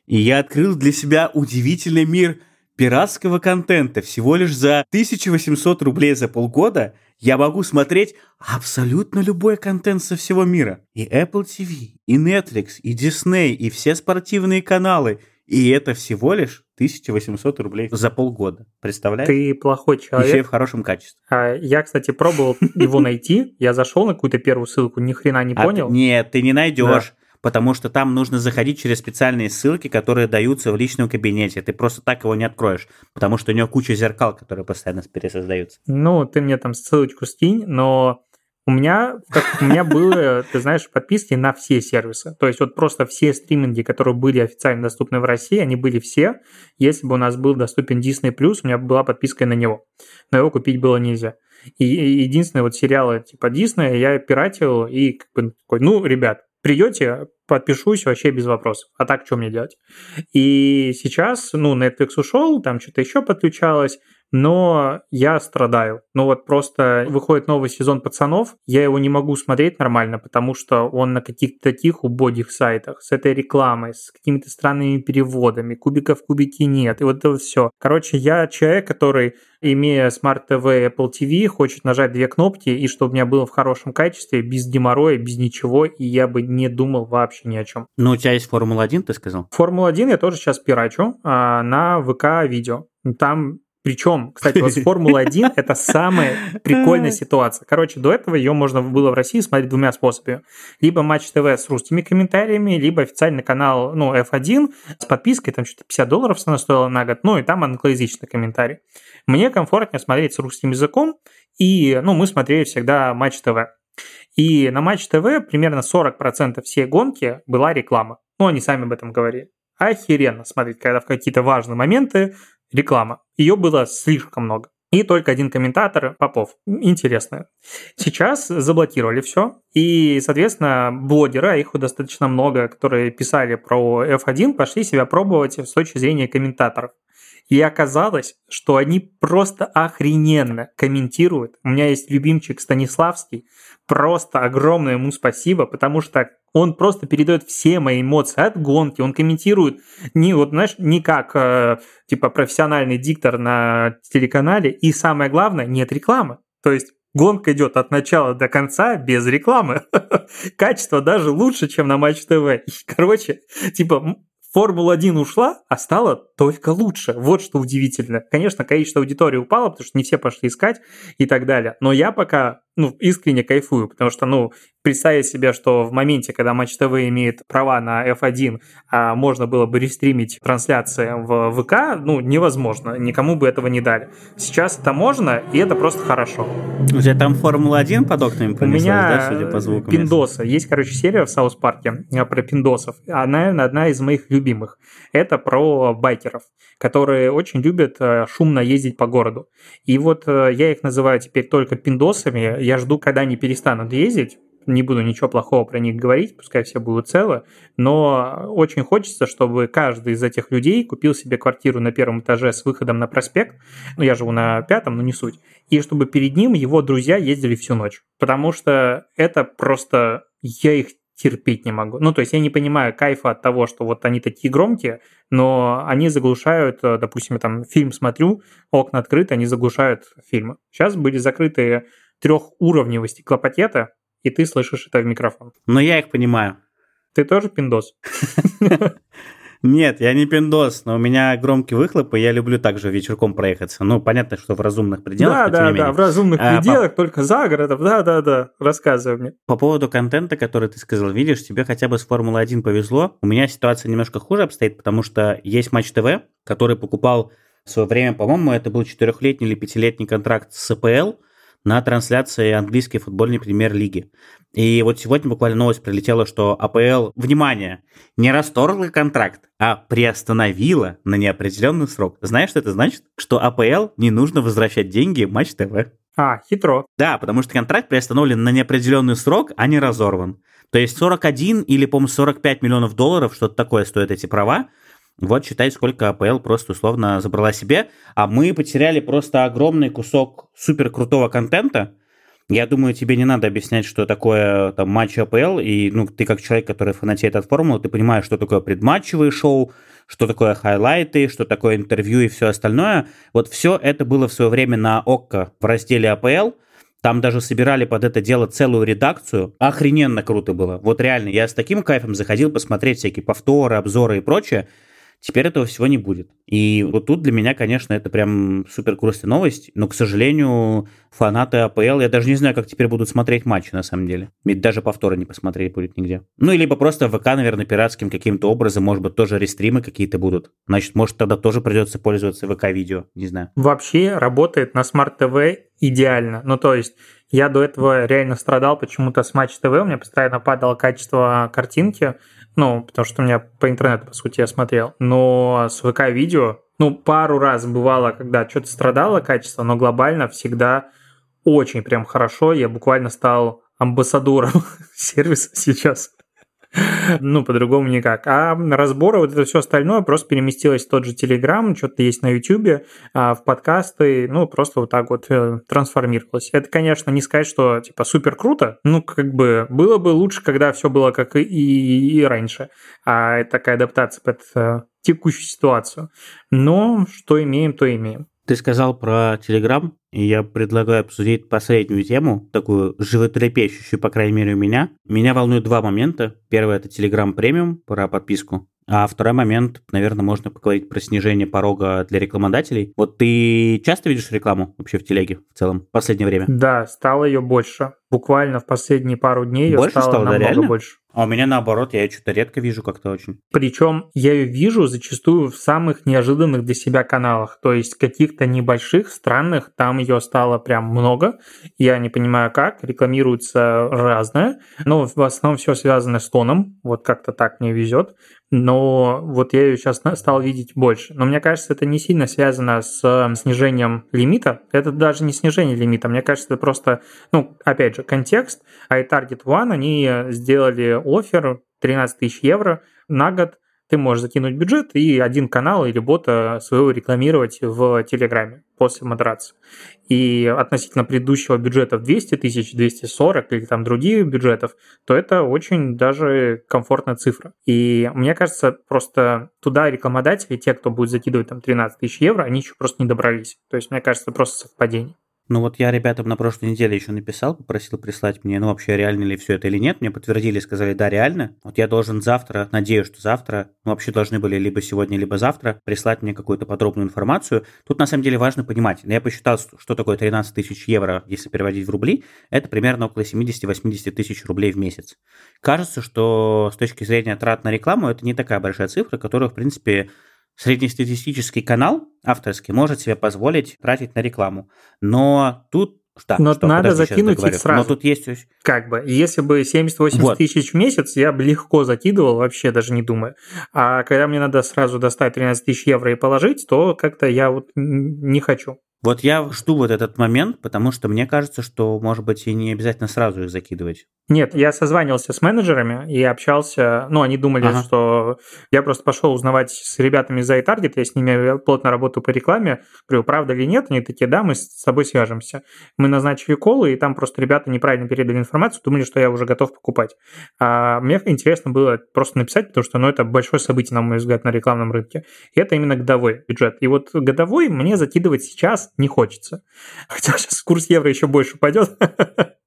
И я открыл для себя удивительный мир пиратского контента. Всего лишь за 1800 рублей за полгода я могу смотреть абсолютно любой контент со всего мира. И Apple TV, и Netflix, и Disney, и все спортивные каналы. И это всего лишь 1800 рублей за полгода. Представляешь?
Ты плохой человек.
Еще и в хорошем качестве.
А, я, кстати, пробовал его найти. Я зашел на какую-то первую ссылку, ни хрена не а понял.
Нет, ты не найдешь потому что там нужно заходить через специальные ссылки, которые даются в личном кабинете. Ты просто так его не откроешь, потому что у него куча зеркал, которые постоянно пересоздаются.
Ну, ты мне там ссылочку скинь, но у меня, как, у меня было, ты знаешь, подписки на все сервисы. То есть вот просто все стриминги, которые были официально доступны в России, они были все. Если бы у нас был доступен Disney+, у меня была подписка на него. Но его купить было нельзя. И единственное, вот сериалы типа Disney я пиратил и как бы такой, ну, ребят, придете, подпишусь вообще без вопросов. А так, что мне делать? И сейчас, ну, Netflix ушел, там что-то еще подключалось, но я страдаю. Ну вот просто выходит новый сезон «Пацанов», я его не могу смотреть нормально, потому что он на каких-то таких убогих сайтах, с этой рекламой, с какими-то странными переводами, кубиков кубики нет, и вот это все. Короче, я человек, который, имея Smart TV Apple TV, хочет нажать две кнопки, и чтобы у меня было в хорошем качестве, без геморроя, без ничего, и я бы не думал вообще ни о чем.
Ну, у тебя есть Формула-1, ты сказал?
Формула-1 я тоже сейчас пирачу а, на ВК-видео. Там причем, кстати, вот Формула-1 это самая прикольная ситуация. Короче, до этого ее можно было в России смотреть двумя способами. Либо Матч ТВ с русскими комментариями, либо официальный канал ну, F1 с подпиской, там что-то 50 долларов она стоила на год, ну и там англоязычный комментарий. Мне комфортнее смотреть с русским языком, и ну, мы смотрели всегда Матч ТВ. И на Матч ТВ примерно 40% всей гонки была реклама. Ну, они сами об этом говорили. Охеренно смотреть, когда в какие-то важные моменты реклама. Ее было слишком много. И только один комментатор, Попов. Интересно. Сейчас заблокировали все. И, соответственно, блогеры, а их достаточно много, которые писали про F1, пошли себя пробовать с точки зрения комментаторов. И оказалось, что они просто охрененно комментируют. У меня есть любимчик Станиславский. Просто огромное ему спасибо, потому что он просто передает все мои эмоции от гонки, он комментирует не вот, знаешь, не как э, типа профессиональный диктор на телеканале, и самое главное, нет рекламы. То есть Гонка идет от начала до конца без рекламы. Качество даже лучше, чем на Матч ТВ. Короче, типа Формула-1 ушла, а стало только лучше. Вот что удивительно. Конечно, количество аудитории упало, потому что не все пошли искать и так далее. Но я пока ну, искренне кайфую, потому что, ну, представить себе, что в моменте, когда Матч ТВ имеет права на F1, а можно было бы рестримить трансляции в ВК, ну, невозможно, никому бы этого не дали. Сейчас это можно, и это просто хорошо.
У тебя там Формула-1 под окнами
У меня да, судя по звукам? Пиндоса. Есть, короче, серия в Саус Парке э, про пиндосов. Она, наверное, одна из моих любимых. Это про байкеров, которые очень любят э, шумно ездить по городу. И вот э, я их называю теперь только пиндосами, я жду, когда они перестанут ездить, не буду ничего плохого про них говорить, пускай все будут целы, но очень хочется, чтобы каждый из этих людей купил себе квартиру на первом этаже с выходом на проспект, ну я живу на пятом, но не суть, и чтобы перед ним его друзья ездили всю ночь, потому что это просто, я их терпеть не могу. Ну, то есть я не понимаю кайфа от того, что вот они такие громкие, но они заглушают, э, допустим, я там фильм смотрю, окна открыты, они заглушают фильмы. Сейчас были закрыты трехуровневые стеклопакеты, и ты слышишь это в микрофон.
Но я их понимаю.
Ты тоже пиндос?
Нет, я не пиндос, но у меня громкие выхлопы, я люблю также вечерком проехаться. Ну, понятно, что в разумных пределах.
Да, да, да, в разумных а, пределах, по... только за городом, да, да, да, рассказывай мне.
По поводу контента, который ты сказал, видишь, тебе хотя бы с Формулы-1 повезло. У меня ситуация немножко хуже обстоит, потому что есть Матч ТВ, который покупал в свое время, по-моему, это был четырехлетний или пятилетний контракт с СПЛ, на трансляции английской футбольной премьер-лиги. И вот сегодня буквально новость прилетела, что АПЛ, внимание, не расторгла контракт, а приостановила на неопределенный срок. Знаешь, что это значит? Что АПЛ не нужно возвращать деньги Матч ТВ.
А, хитро.
Да, потому что контракт приостановлен на неопределенный срок, а не разорван. То есть 41 или, по-моему, 45 миллионов долларов, что-то такое стоят эти права. Вот считай, сколько АПЛ просто условно забрала себе. А мы потеряли просто огромный кусок супер крутого контента. Я думаю, тебе не надо объяснять, что такое там матч АПЛ, и ну, ты как человек, который фанатеет от формулы, ты понимаешь, что такое предматчевые шоу, что такое хайлайты, что такое интервью и все остальное. Вот все это было в свое время на ОККО в разделе АПЛ, там даже собирали под это дело целую редакцию. Охрененно круто было. Вот реально, я с таким кайфом заходил посмотреть всякие повторы, обзоры и прочее. Теперь этого всего не будет. И вот тут для меня, конечно, это прям супер грустная новость, но, к сожалению, фанаты АПЛ, я даже не знаю, как теперь будут смотреть матчи, на самом деле. Ведь даже повторы не посмотреть будет нигде. Ну, либо просто ВК, наверное, пиратским каким-то образом, может быть, тоже рестримы какие-то будут. Значит, может, тогда тоже придется пользоваться ВК-видео, не знаю.
Вообще работает на смарт-ТВ идеально. Ну, то есть я до этого реально страдал почему-то с Матч ТВ, у меня постоянно падало качество картинки, ну, потому что у меня по интернету, по сути, я смотрел. Но с ВК-видео, ну, пару раз бывало, когда что-то страдало качество, но глобально всегда очень прям хорошо. Я буквально стал амбассадором сервиса сейчас. Ну, по-другому никак. А разборы, вот это все остальное просто переместилось в тот же Телеграм, что-то есть на Ютубе, а в подкасты, ну, просто вот так вот э, трансформировалось. Это, конечно, не сказать, что, типа, супер круто, ну, как бы, было бы лучше, когда все было как и, и, и раньше. А такая адаптация под э, текущую ситуацию. Но что имеем, то имеем.
Ты сказал про Телеграм, и я предлагаю обсудить последнюю тему, такую животрепещущую, по крайней мере, у меня. Меня волнуют два момента. Первый – это Telegram премиум, про подписку. А второй момент, наверное, можно поговорить про снижение порога для рекламодателей. Вот ты часто видишь рекламу вообще в телеге в целом в последнее время?
Да, стало ее больше. Буквально в последние пару дней ее
больше
стало,
стало
намного
да, реально?
больше.
А у меня наоборот, я ее что-то редко вижу как-то очень.
Причем я ее вижу зачастую в самых неожиданных для себя каналах. То есть каких-то небольших, странных, там ее стало прям много. Я не понимаю как, рекламируется разное. Но в основном все связано с тоном. Вот как-то так мне везет. Но вот я ее сейчас стал видеть больше. Но мне кажется, это не сильно связано с снижением лимита. Это даже не снижение лимита. Мне кажется, это просто, ну, опять же, контекст. iTarget One, они сделали офер 13 тысяч евро на год. Ты можешь закинуть бюджет и один канал или бота своего рекламировать в Телеграме после модерации. И относительно предыдущего бюджета в 200 тысяч, 240 или там других бюджетов, то это очень даже комфортная цифра. И мне кажется, просто туда рекламодатели, те, кто будет закидывать там 13 тысяч евро, они еще просто не добрались. То есть, мне кажется, просто совпадение.
Ну вот я ребятам на прошлой неделе еще написал, попросил прислать мне, ну вообще реально ли все это или нет. Мне подтвердили, сказали, да, реально. Вот я должен завтра, надеюсь, что завтра, ну вообще должны были либо сегодня, либо завтра прислать мне какую-то подробную информацию. Тут на самом деле важно понимать. Я посчитал, что такое 13 тысяч евро, если переводить в рубли. Это примерно около 70-80 тысяч рублей в месяц. Кажется, что с точки зрения трат на рекламу это не такая большая цифра, которую, в принципе, Среднестатистический канал авторский может себе позволить тратить на рекламу. Но тут
да, Но что, надо закинуть их сразу.
Но тут есть...
Как бы, если бы 70-80 вот. тысяч в месяц, я бы легко закидывал, вообще даже не думая. А когда мне надо сразу достать 13 тысяч евро и положить, то как-то я вот не хочу.
Вот я жду вот этот момент, потому что мне кажется, что, может быть, и не обязательно сразу их закидывать.
Нет, я созванивался с менеджерами и общался, ну, они думали, ага. что я просто пошел узнавать с ребятами из iTarget, я с ними плотно работаю по рекламе, говорю, правда или нет, они такие, да, мы с тобой свяжемся. Мы назначили колы, и там просто ребята неправильно передали информацию, думали, что я уже готов покупать. А мне интересно было просто написать, потому что, ну, это большое событие, на мой взгляд, на рекламном рынке. И это именно годовой бюджет. И вот годовой мне закидывать сейчас не хочется. Хотя сейчас курс евро еще больше упадет.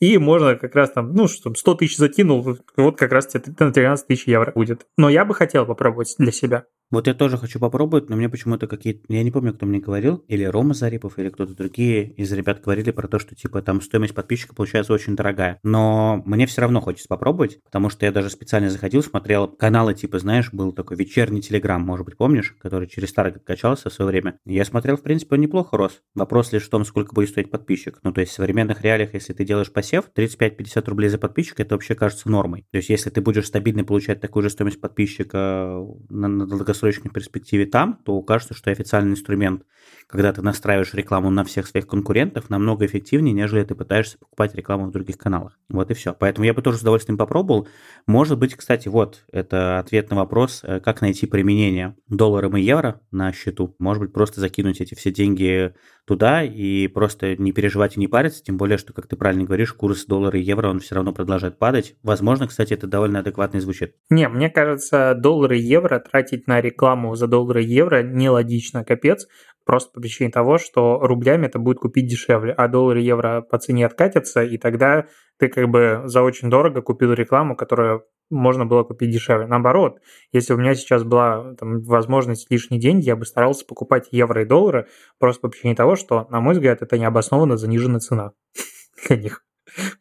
И можно как раз там, ну, что 100 тысяч закинул, вот как раз тебе на 13 тысяч евро будет. Но я бы хотел попробовать для себя.
Вот я тоже хочу попробовать, но мне почему-то какие-то... Я не помню, кто мне говорил, или Рома Зарипов, или кто-то другие из ребят говорили про то, что типа там стоимость подписчика получается очень дорогая. Но мне все равно хочется попробовать, потому что я даже специально заходил, смотрел каналы, типа, знаешь, был такой вечерний телеграм, может быть, помнишь, который через старый качался в свое время. Я смотрел, в принципе, он неплохо рос. Вопрос лишь в том, сколько будет стоить подписчик. Ну, то есть в современных реалиях, если ты делаешь посев, 35-50 рублей за подписчика, это вообще кажется нормой. То есть если ты будешь стабильно получать такую же стоимость подписчика на, на долгосрочной перспективе там, то кажется, что официальный инструмент, когда ты настраиваешь рекламу на всех своих конкурентов, намного эффективнее, нежели ты пытаешься покупать рекламу в других каналах. Вот и все. Поэтому я бы тоже с удовольствием попробовал. Может быть, кстати, вот, это ответ на вопрос, э, как найти применение долларам и евро на счету. Может быть, просто закинуть эти все деньги туда и просто не переживать и не париться, тем более, что, как ты правильно говоришь, курс доллара и евро, он все равно продолжает падать. Возможно, кстати, это довольно адекватно звучит.
Не, мне кажется, доллары и евро тратить на рекламу за доллары и евро нелогично, капец, просто по причине того, что рублями это будет купить дешевле, а доллары и евро по цене откатятся, и тогда ты как бы за очень дорого купил рекламу, которая можно было купить дешевле. Наоборот, если у меня сейчас была там, возможность лишние деньги, я бы старался покупать евро и доллары просто по причине того, что, на мой взгляд, это необоснованно заниженная цена для них.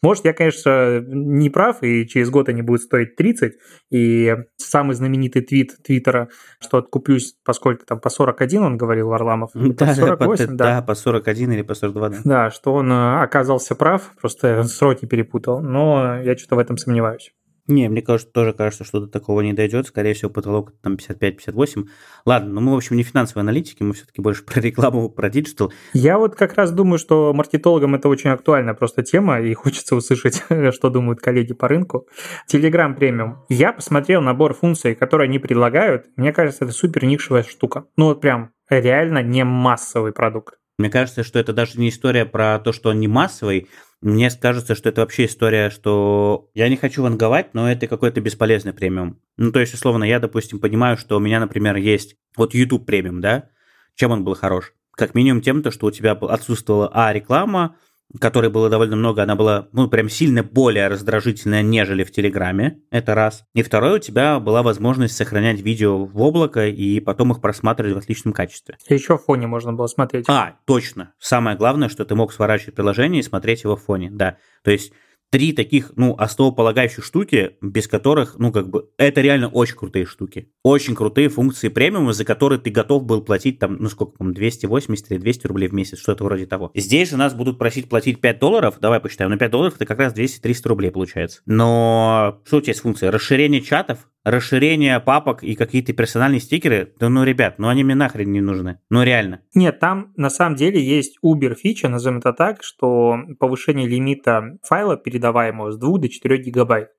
Может, я, конечно, не прав, и через год они будут стоить 30, и самый знаменитый твит Твиттера, что откуплюсь, поскольку там по 41 он говорил, Варламов,
да, по 48, по, да. Да, по 41 или по 42, да.
Да, что он э, оказался прав, просто сроки перепутал, но я что-то в этом сомневаюсь.
Не, мне кажется, тоже кажется, что до такого не дойдет. Скорее всего, потолок там 55-58. Ладно, но мы, в общем, не финансовые аналитики, мы все-таки больше про рекламу, про диджитал.
Я вот как раз думаю, что маркетологам это очень актуальная просто тема, и хочется услышать, что думают коллеги по рынку. Telegram премиум. Я посмотрел набор функций, которые они предлагают. Мне кажется, это супер нишевая штука. Ну вот прям реально не массовый продукт.
Мне кажется, что это даже не история про то, что он не массовый, мне кажется, что это вообще история, что я не хочу ванговать, но это какой-то бесполезный премиум. Ну, то есть, условно, я, допустим, понимаю, что у меня, например, есть вот YouTube премиум, да? Чем он был хорош? Как минимум тем, то, что у тебя отсутствовала А, реклама, которой было довольно много, она была, ну, прям сильно более раздражительная, нежели в Телеграме, это раз. И второе, у тебя была возможность сохранять видео в облако и потом их просматривать в отличном качестве.
И еще в фоне можно было смотреть.
А, точно. Самое главное, что ты мог сворачивать приложение и смотреть его в фоне, да. То есть три таких, ну, основополагающих штуки, без которых, ну, как бы, это реально очень крутые штуки. Очень крутые функции премиума, за которые ты готов был платить там, ну, сколько, там, 280 или 200 рублей в месяц, что-то вроде того. Здесь же нас будут просить платить 5 долларов, давай посчитаем, на 5 долларов это как раз 200-300 рублей получается. Но что у тебя есть функция? Расширение чатов, расширение папок и какие-то персональные стикеры, да ну, ребят, ну они мне нахрен не нужны. Ну реально.
Нет, там на самом деле есть Uber фича, назовем это так, что повышение лимита файла передаваемого с 2 до 4 гигабайт.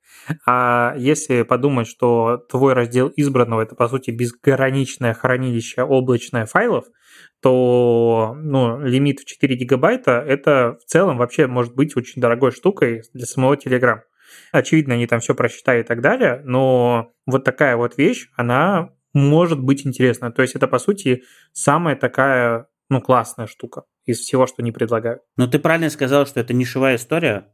А если подумать, что твой раздел избранного это по сути безграничное хранилище облачное файлов, то ну, лимит в 4 гигабайта это в целом вообще может быть очень дорогой штукой для самого Telegram. Очевидно, они там все просчитали и так далее, но вот такая вот вещь, она может быть интересна. То есть это, по сути, самая такая, ну, классная штука из всего, что они предлагают.
Но ты правильно сказал, что это нишевая история.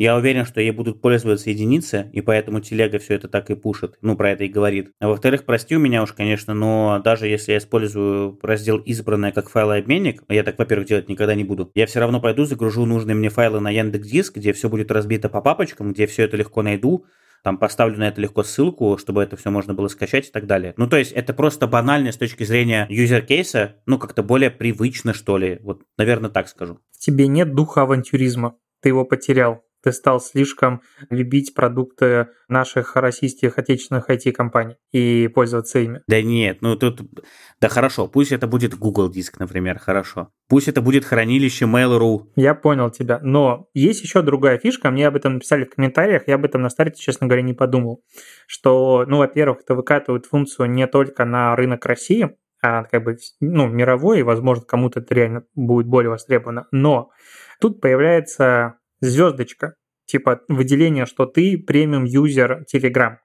Я уверен, что ей будут пользоваться единицы, и поэтому телега все это так и пушит, ну, про это и говорит. А во-вторых, прости у меня уж, конечно, но даже если я использую раздел избранное как файлообменник, я так, во-первых, делать никогда не буду, я все равно пойду, загружу нужные мне файлы на Яндекс.Диск, где все будет разбито по папочкам, где все это легко найду, там поставлю на это легко ссылку, чтобы это все можно было скачать и так далее. Ну, то есть это просто банально с точки зрения юзер-кейса, ну, как-то более привычно, что ли. Вот, наверное, так скажу.
В тебе нет духа авантюризма, ты его потерял ты стал слишком любить продукты наших российских отечественных IT-компаний и пользоваться ими.
Да нет, ну тут, да хорошо, пусть это будет Google Диск, например, хорошо. Пусть это будет хранилище Mail.ru.
Я понял тебя, но есть еще другая фишка, мне об этом написали в комментариях, я об этом на старте, честно говоря, не подумал, что, ну, во-первых, это выкатывает функцию не только на рынок России, а как бы ну, мировой, и, возможно, кому-то это реально будет более востребовано. Но тут появляется звездочка, типа выделение, что ты премиум-юзер Telegram.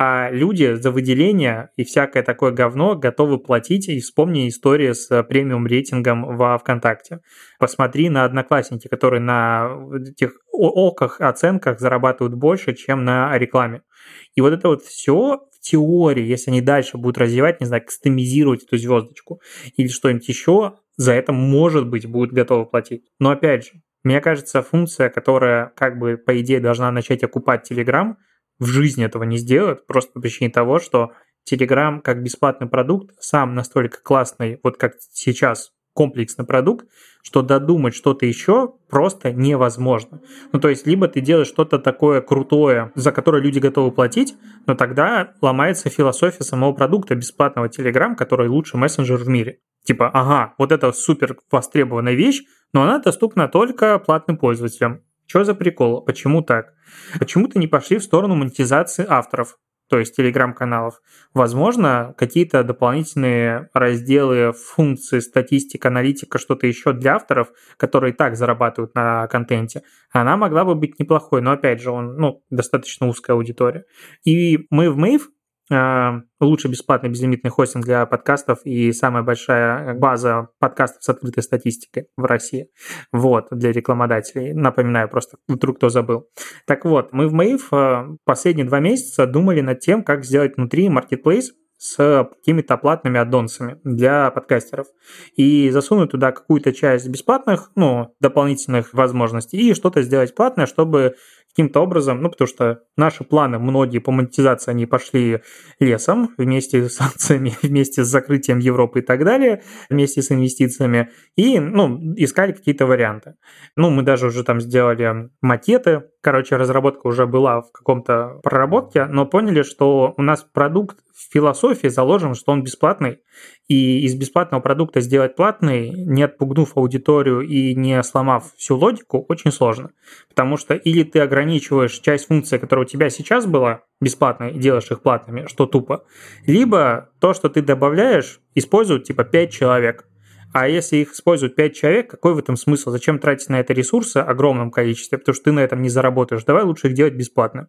А люди за выделение и всякое такое говно готовы платить. И вспомни историю с премиум рейтингом во ВКонтакте. Посмотри на одноклассники, которые на этих оках, оценках зарабатывают больше, чем на рекламе. И вот это вот все в теории, если они дальше будут развивать, не знаю, кастомизировать эту звездочку или что-нибудь еще, за это, может быть, будут готовы платить. Но опять же, мне кажется, функция, которая как бы по идее должна начать окупать Telegram, в жизни этого не сделает, просто по причине того, что Telegram как бесплатный продукт сам настолько классный, вот как сейчас комплексный продукт, что додумать что-то еще просто невозможно. Ну, то есть, либо ты делаешь что-то такое крутое, за которое люди готовы платить, но тогда ломается философия самого продукта бесплатного Telegram, который лучший мессенджер в мире. Типа, ага, вот это супер востребованная вещь, но она доступна только платным пользователям. Что за прикол? Почему так? Почему-то не пошли в сторону монетизации авторов, то есть телеграм-каналов. Возможно, какие-то дополнительные разделы, функции, статистика, аналитика, что-то еще для авторов, которые так зарабатывают на контенте, она могла бы быть неплохой, но опять же, он, ну, достаточно узкая аудитория. И мы в а, лучший бесплатный безлимитный хостинг для подкастов и самая большая база подкастов с открытой статистикой в России. Вот, для рекламодателей. Напоминаю, просто вдруг кто забыл. Так вот, мы в Маив а, последние два месяца думали над тем, как сделать внутри marketplace с какими-то платными аддонсами для подкастеров и засунуть туда какую-то часть бесплатных, ну, дополнительных возможностей и что-то сделать платное, чтобы каким-то образом, ну, потому что наши планы, многие по монетизации, они пошли лесом вместе с санкциями, вместе с закрытием Европы и так далее, вместе с инвестициями, и, ну, искали какие-то варианты. Ну, мы даже уже там сделали макеты, короче, разработка уже была в каком-то проработке, но поняли, что у нас продукт в философии заложен, что он бесплатный, и из бесплатного продукта сделать платный, не отпугнув аудиторию и не сломав всю логику, очень сложно. Потому что или ты ограничиваешь часть функций, которая тебя сейчас была бесплатной, и делаешь их платными, что тупо, либо то, что ты добавляешь, используют типа 5 человек. А если их используют 5 человек, какой в этом смысл? Зачем тратить на это ресурсы в огромном количестве? Потому что ты на этом не заработаешь. Давай лучше их делать бесплатно.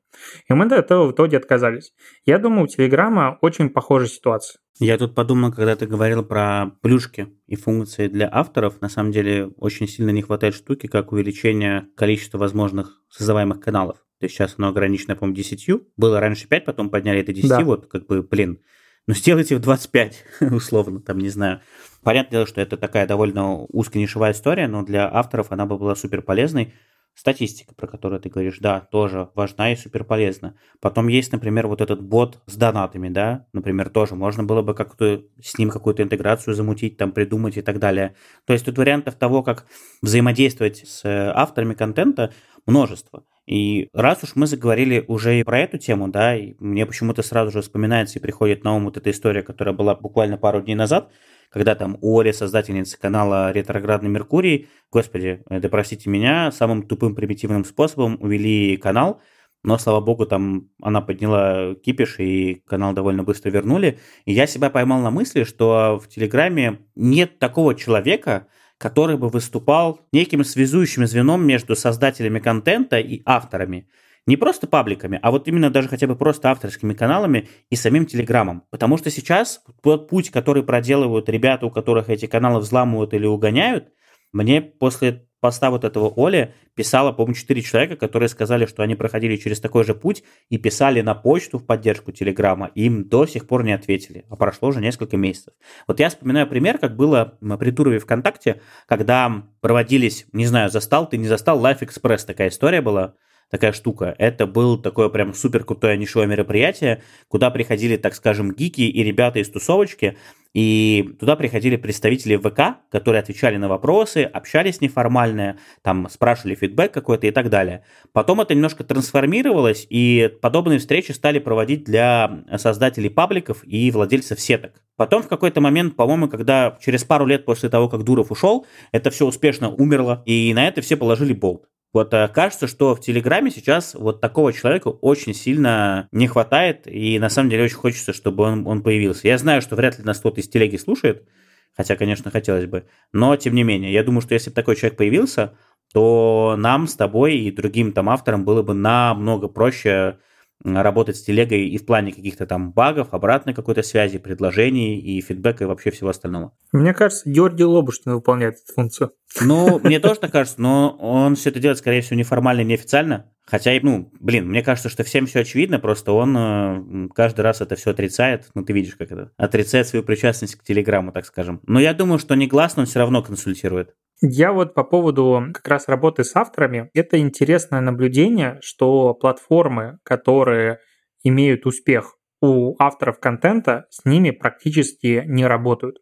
И мы от этого в итоге отказались. Я думаю, у Телеграма очень похожая ситуация.
Я тут подумал, когда ты говорил про плюшки и функции для авторов, на самом деле очень сильно не хватает штуки, как увеличение количества возможных создаваемых каналов. То есть сейчас оно ограничено, по-моему, 10. Было раньше 5, потом подняли это 10. Да. Вот как бы, блин, ну сделайте в 25, условно, там, не знаю. Понятное дело, что это такая довольно узконишевая история, но для авторов она бы была супер полезной. Статистика, про которую ты говоришь, да, тоже важна и супер полезна. Потом есть, например, вот этот бот с донатами, да, например, тоже можно было бы как-то с ним какую-то интеграцию замутить, там придумать и так далее. То есть тут вариантов того, как взаимодействовать с э, авторами контента, множество. И раз уж мы заговорили уже и про эту тему, да, и мне почему-то сразу же вспоминается и приходит на ум вот эта история, которая была буквально пару дней назад, когда там Оля, создательница канала «Ретроградный Меркурий», господи, да простите меня, самым тупым примитивным способом увели канал, но, слава богу, там она подняла кипиш, и канал довольно быстро вернули. И я себя поймал на мысли, что в Телеграме нет такого человека, который бы выступал неким связующим звеном между создателями контента и авторами. Не просто пабликами, а вот именно даже хотя бы просто авторскими каналами и самим Телеграмом. Потому что сейчас тот путь, который проделывают ребята, у которых эти каналы взламывают или угоняют, мне после поста вот этого Оли писало, по-моему, 4 человека, которые сказали, что они проходили через такой же путь и писали на почту в поддержку Телеграма. Им до сих пор не ответили, а прошло уже несколько месяцев. Вот я вспоминаю пример, как было при Турове ВКонтакте, когда проводились, не знаю, застал ты, не застал, Life Express такая история была, такая штука. Это был такое прям супер крутое нишевое мероприятие, куда приходили, так скажем, гики и ребята из тусовочки, и туда приходили представители ВК, которые отвечали на вопросы, общались неформально, там спрашивали фидбэк какой-то и так далее. Потом это немножко трансформировалось, и подобные встречи стали проводить для создателей пабликов и владельцев сеток. Потом в какой-то момент, по-моему, когда через пару лет после того, как Дуров ушел, это все успешно умерло, и на это все положили болт. Вот э, кажется, что в Телеграме сейчас вот такого человека очень сильно не хватает, и на самом деле очень хочется, чтобы он, он появился. Я знаю, что вряд ли нас кто-то из телеги слушает, хотя, конечно, хотелось бы, но тем не менее, я думаю, что если бы такой человек появился, то нам с тобой и другим там авторам было бы намного проще работать с телегой и в плане каких-то там багов, обратной какой-то связи, предложений и фидбэка и вообще всего остального.
Мне кажется, Георгий Лобушкин выполняет эту функцию.
Ну, мне тоже так кажется, но он все это делает, скорее всего, неформально, неофициально. Хотя, ну, блин, мне кажется, что всем все очевидно, просто он э, каждый раз это все отрицает. Ну, ты видишь, как это. Отрицает свою причастность к Телеграму, так скажем. Но я думаю, что негласно он все равно консультирует.
Я вот по поводу как раз работы с авторами, это интересное наблюдение, что платформы, которые имеют успех у авторов контента, с ними практически не работают.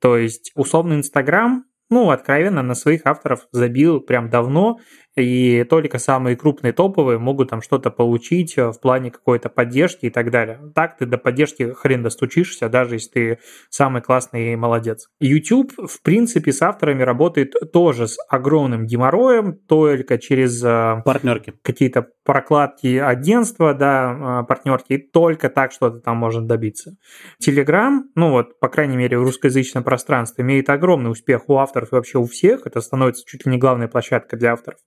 То есть условно Инстаграм, ну, откровенно на своих авторов забил прям давно, и только самые крупные топовые могут там что-то получить э, в плане какой-то поддержки и так далее. Так ты до поддержки хрен достучишься, даже если ты самый классный и молодец. YouTube, в принципе, с авторами работает тоже с огромным геморроем, только через
э, партнерки.
какие-то прокладки агентства, да, э, партнерки, и только так что-то там можно добиться. Telegram, ну вот, по крайней мере, в русскоязычном пространстве, имеет огромный успех у авторов и вообще у всех. Это становится чуть ли не главная площадка для авторов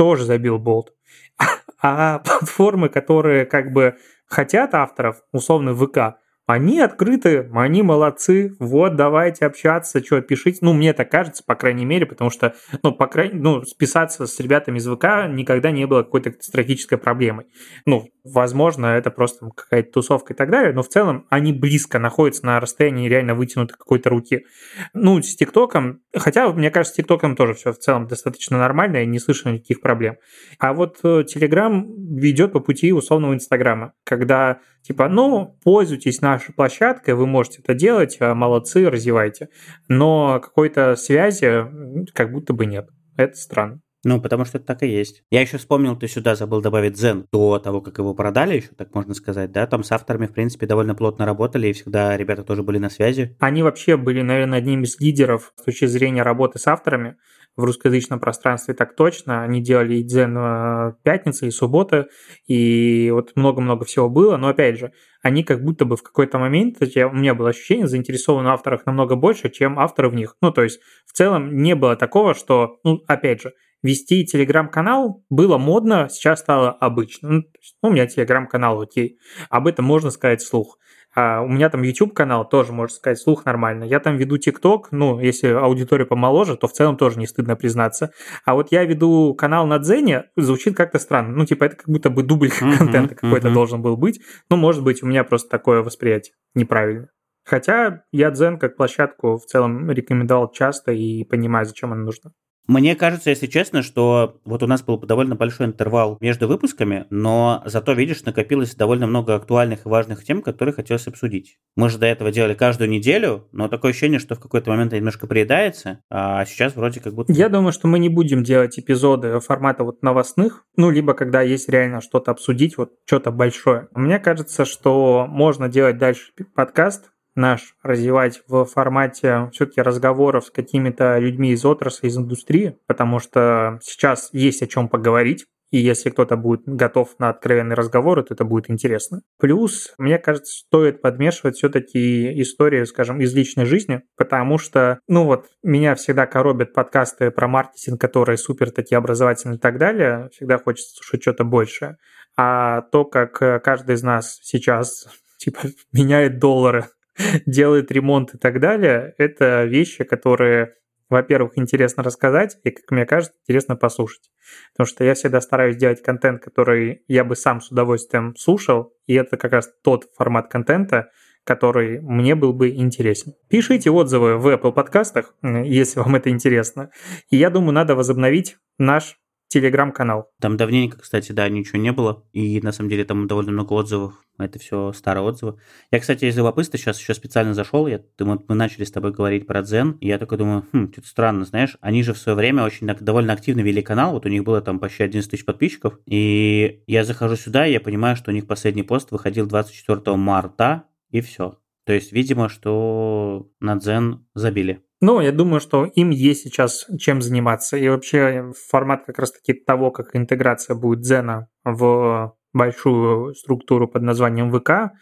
тоже забил болт. А платформы, которые как бы хотят авторов, условно ВК, они открыты, они молодцы, вот, давайте общаться, что, пишите. Ну, мне так кажется, по крайней мере, потому что, ну, по крайней ну, списаться с ребятами из ВК никогда не было какой-то стратегической проблемой. Ну, возможно, это просто какая-то тусовка и так далее, но в целом они близко находятся на расстоянии реально вытянутой какой-то руки. Ну, с ТикТоком, хотя, мне кажется, с ТикТоком тоже все в целом достаточно нормально, я не слышу никаких проблем. А вот э, Телеграм ведет по пути условного Инстаграма, когда типа, ну, пользуйтесь нашей площадкой, вы можете это делать, а, молодцы, развивайте. Но какой-то связи как будто бы нет. Это странно.
Ну, потому что это так и есть. Я еще вспомнил, ты сюда забыл добавить Zen до того, как его продали, еще так можно сказать, да? Там с авторами, в принципе, довольно плотно работали, и всегда ребята тоже были на связи.
Они вообще были, наверное, одним из лидеров с точки зрения работы с авторами в русскоязычном пространстве так точно. Они делали и дзен э, пятницы, и субботы, и вот много-много всего было. Но опять же, они как будто бы в какой-то момент, у меня было ощущение, заинтересованы в авторах намного больше, чем авторы в них. Ну, то есть в целом не было такого, что, ну, опять же, вести телеграм-канал было модно, сейчас стало обычно. Ну, ну, у меня телеграм-канал, окей. Об этом можно сказать вслух. А у меня там YouTube канал тоже, можно сказать, слух нормально. Я там веду TikTok, ну, если аудитория помоложе, то в целом тоже не стыдно признаться. А вот я веду канал на Дзене, звучит как-то странно. Ну, типа, это как будто бы дубль uh-huh, контента какой-то uh-huh. должен был быть. Ну, может быть, у меня просто такое восприятие неправильно. Хотя я Дзен как площадку в целом рекомендовал часто и понимаю, зачем она нужна.
Мне кажется, если честно, что вот у нас был довольно большой интервал между выпусками, но зато, видишь, накопилось довольно много актуальных и важных тем, которые хотелось обсудить. Мы же до этого делали каждую неделю, но такое ощущение, что в какой-то момент немножко приедается, а сейчас вроде как будто...
Я думаю, что мы не будем делать эпизоды формата вот новостных, ну, либо когда есть реально что-то обсудить, вот что-то большое. Мне кажется, что можно делать дальше подкаст, наш развивать в формате все-таки разговоров с какими-то людьми из отрасли, из индустрии, потому что сейчас есть о чем поговорить. И если кто-то будет готов на откровенный разговор, то это будет интересно. Плюс, мне кажется, стоит подмешивать все-таки историю, скажем, из личной жизни, потому что, ну вот, меня всегда коробят подкасты про маркетинг, которые супер такие образовательные и так далее. Всегда хочется слушать что-то большее. А то, как каждый из нас сейчас типа меняет доллары делает ремонт и так далее, это вещи, которые, во-первых, интересно рассказать, и, как мне кажется, интересно послушать. Потому что я всегда стараюсь делать контент, который я бы сам с удовольствием слушал, и это как раз тот формат контента, который мне был бы интересен. Пишите отзывы в Apple подкастах, если вам это интересно. И я думаю, надо возобновить наш телеграм-канал.
Там давненько, кстати, да, ничего не было. И на самом деле там довольно много отзывов. Это все старые отзывы. Я, кстати, из любопытства сейчас еще специально зашел. Я, мы, мы начали с тобой говорить про Дзен. И я такой думаю, хм, что-то странно, знаешь. Они же в свое время очень довольно активно вели канал. Вот у них было там почти 11 тысяч подписчиков. И я захожу сюда, и я понимаю, что у них последний пост выходил 24 марта, и все. То есть, видимо, что на Дзен забили.
Ну, я думаю, что им есть сейчас чем заниматься. И вообще формат как раз-таки того, как интеграция будет Дзена в большую структуру под названием ВК,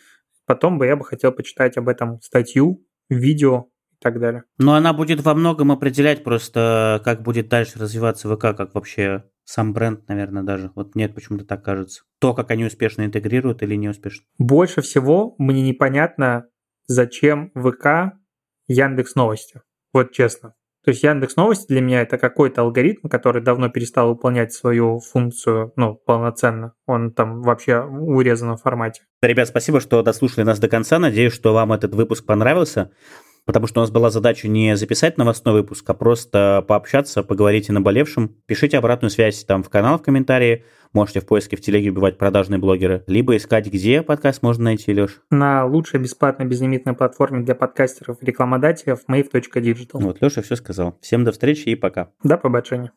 потом бы я бы хотел почитать об этом статью, видео и так далее.
Но она будет во многом определять просто, как будет дальше развиваться ВК, как вообще сам бренд, наверное, даже. Вот нет, почему-то так кажется. То, как они успешно интегрируют или не успешно.
Больше всего мне непонятно, зачем ВК Яндекс Новости. Вот честно. То есть Яндекс Новости для меня это какой-то алгоритм, который давно перестал выполнять свою функцию, ну, полноценно. Он там вообще в урезанном формате.
Ребят, спасибо, что дослушали нас до конца. Надеюсь, что вам этот выпуск понравился потому что у нас была задача не записать новостной выпуск, а просто пообщаться, поговорить о наболевшем. Пишите обратную связь там в канал, в комментарии. Можете в поиске в телеге убивать продажные блогеры. Либо искать, где подкаст можно найти, Леш.
На лучшей бесплатной безлимитной платформе для подкастеров и рекламодателей mave.digital.
Вот, Леша все сказал. Всем до встречи и пока.
До побачення.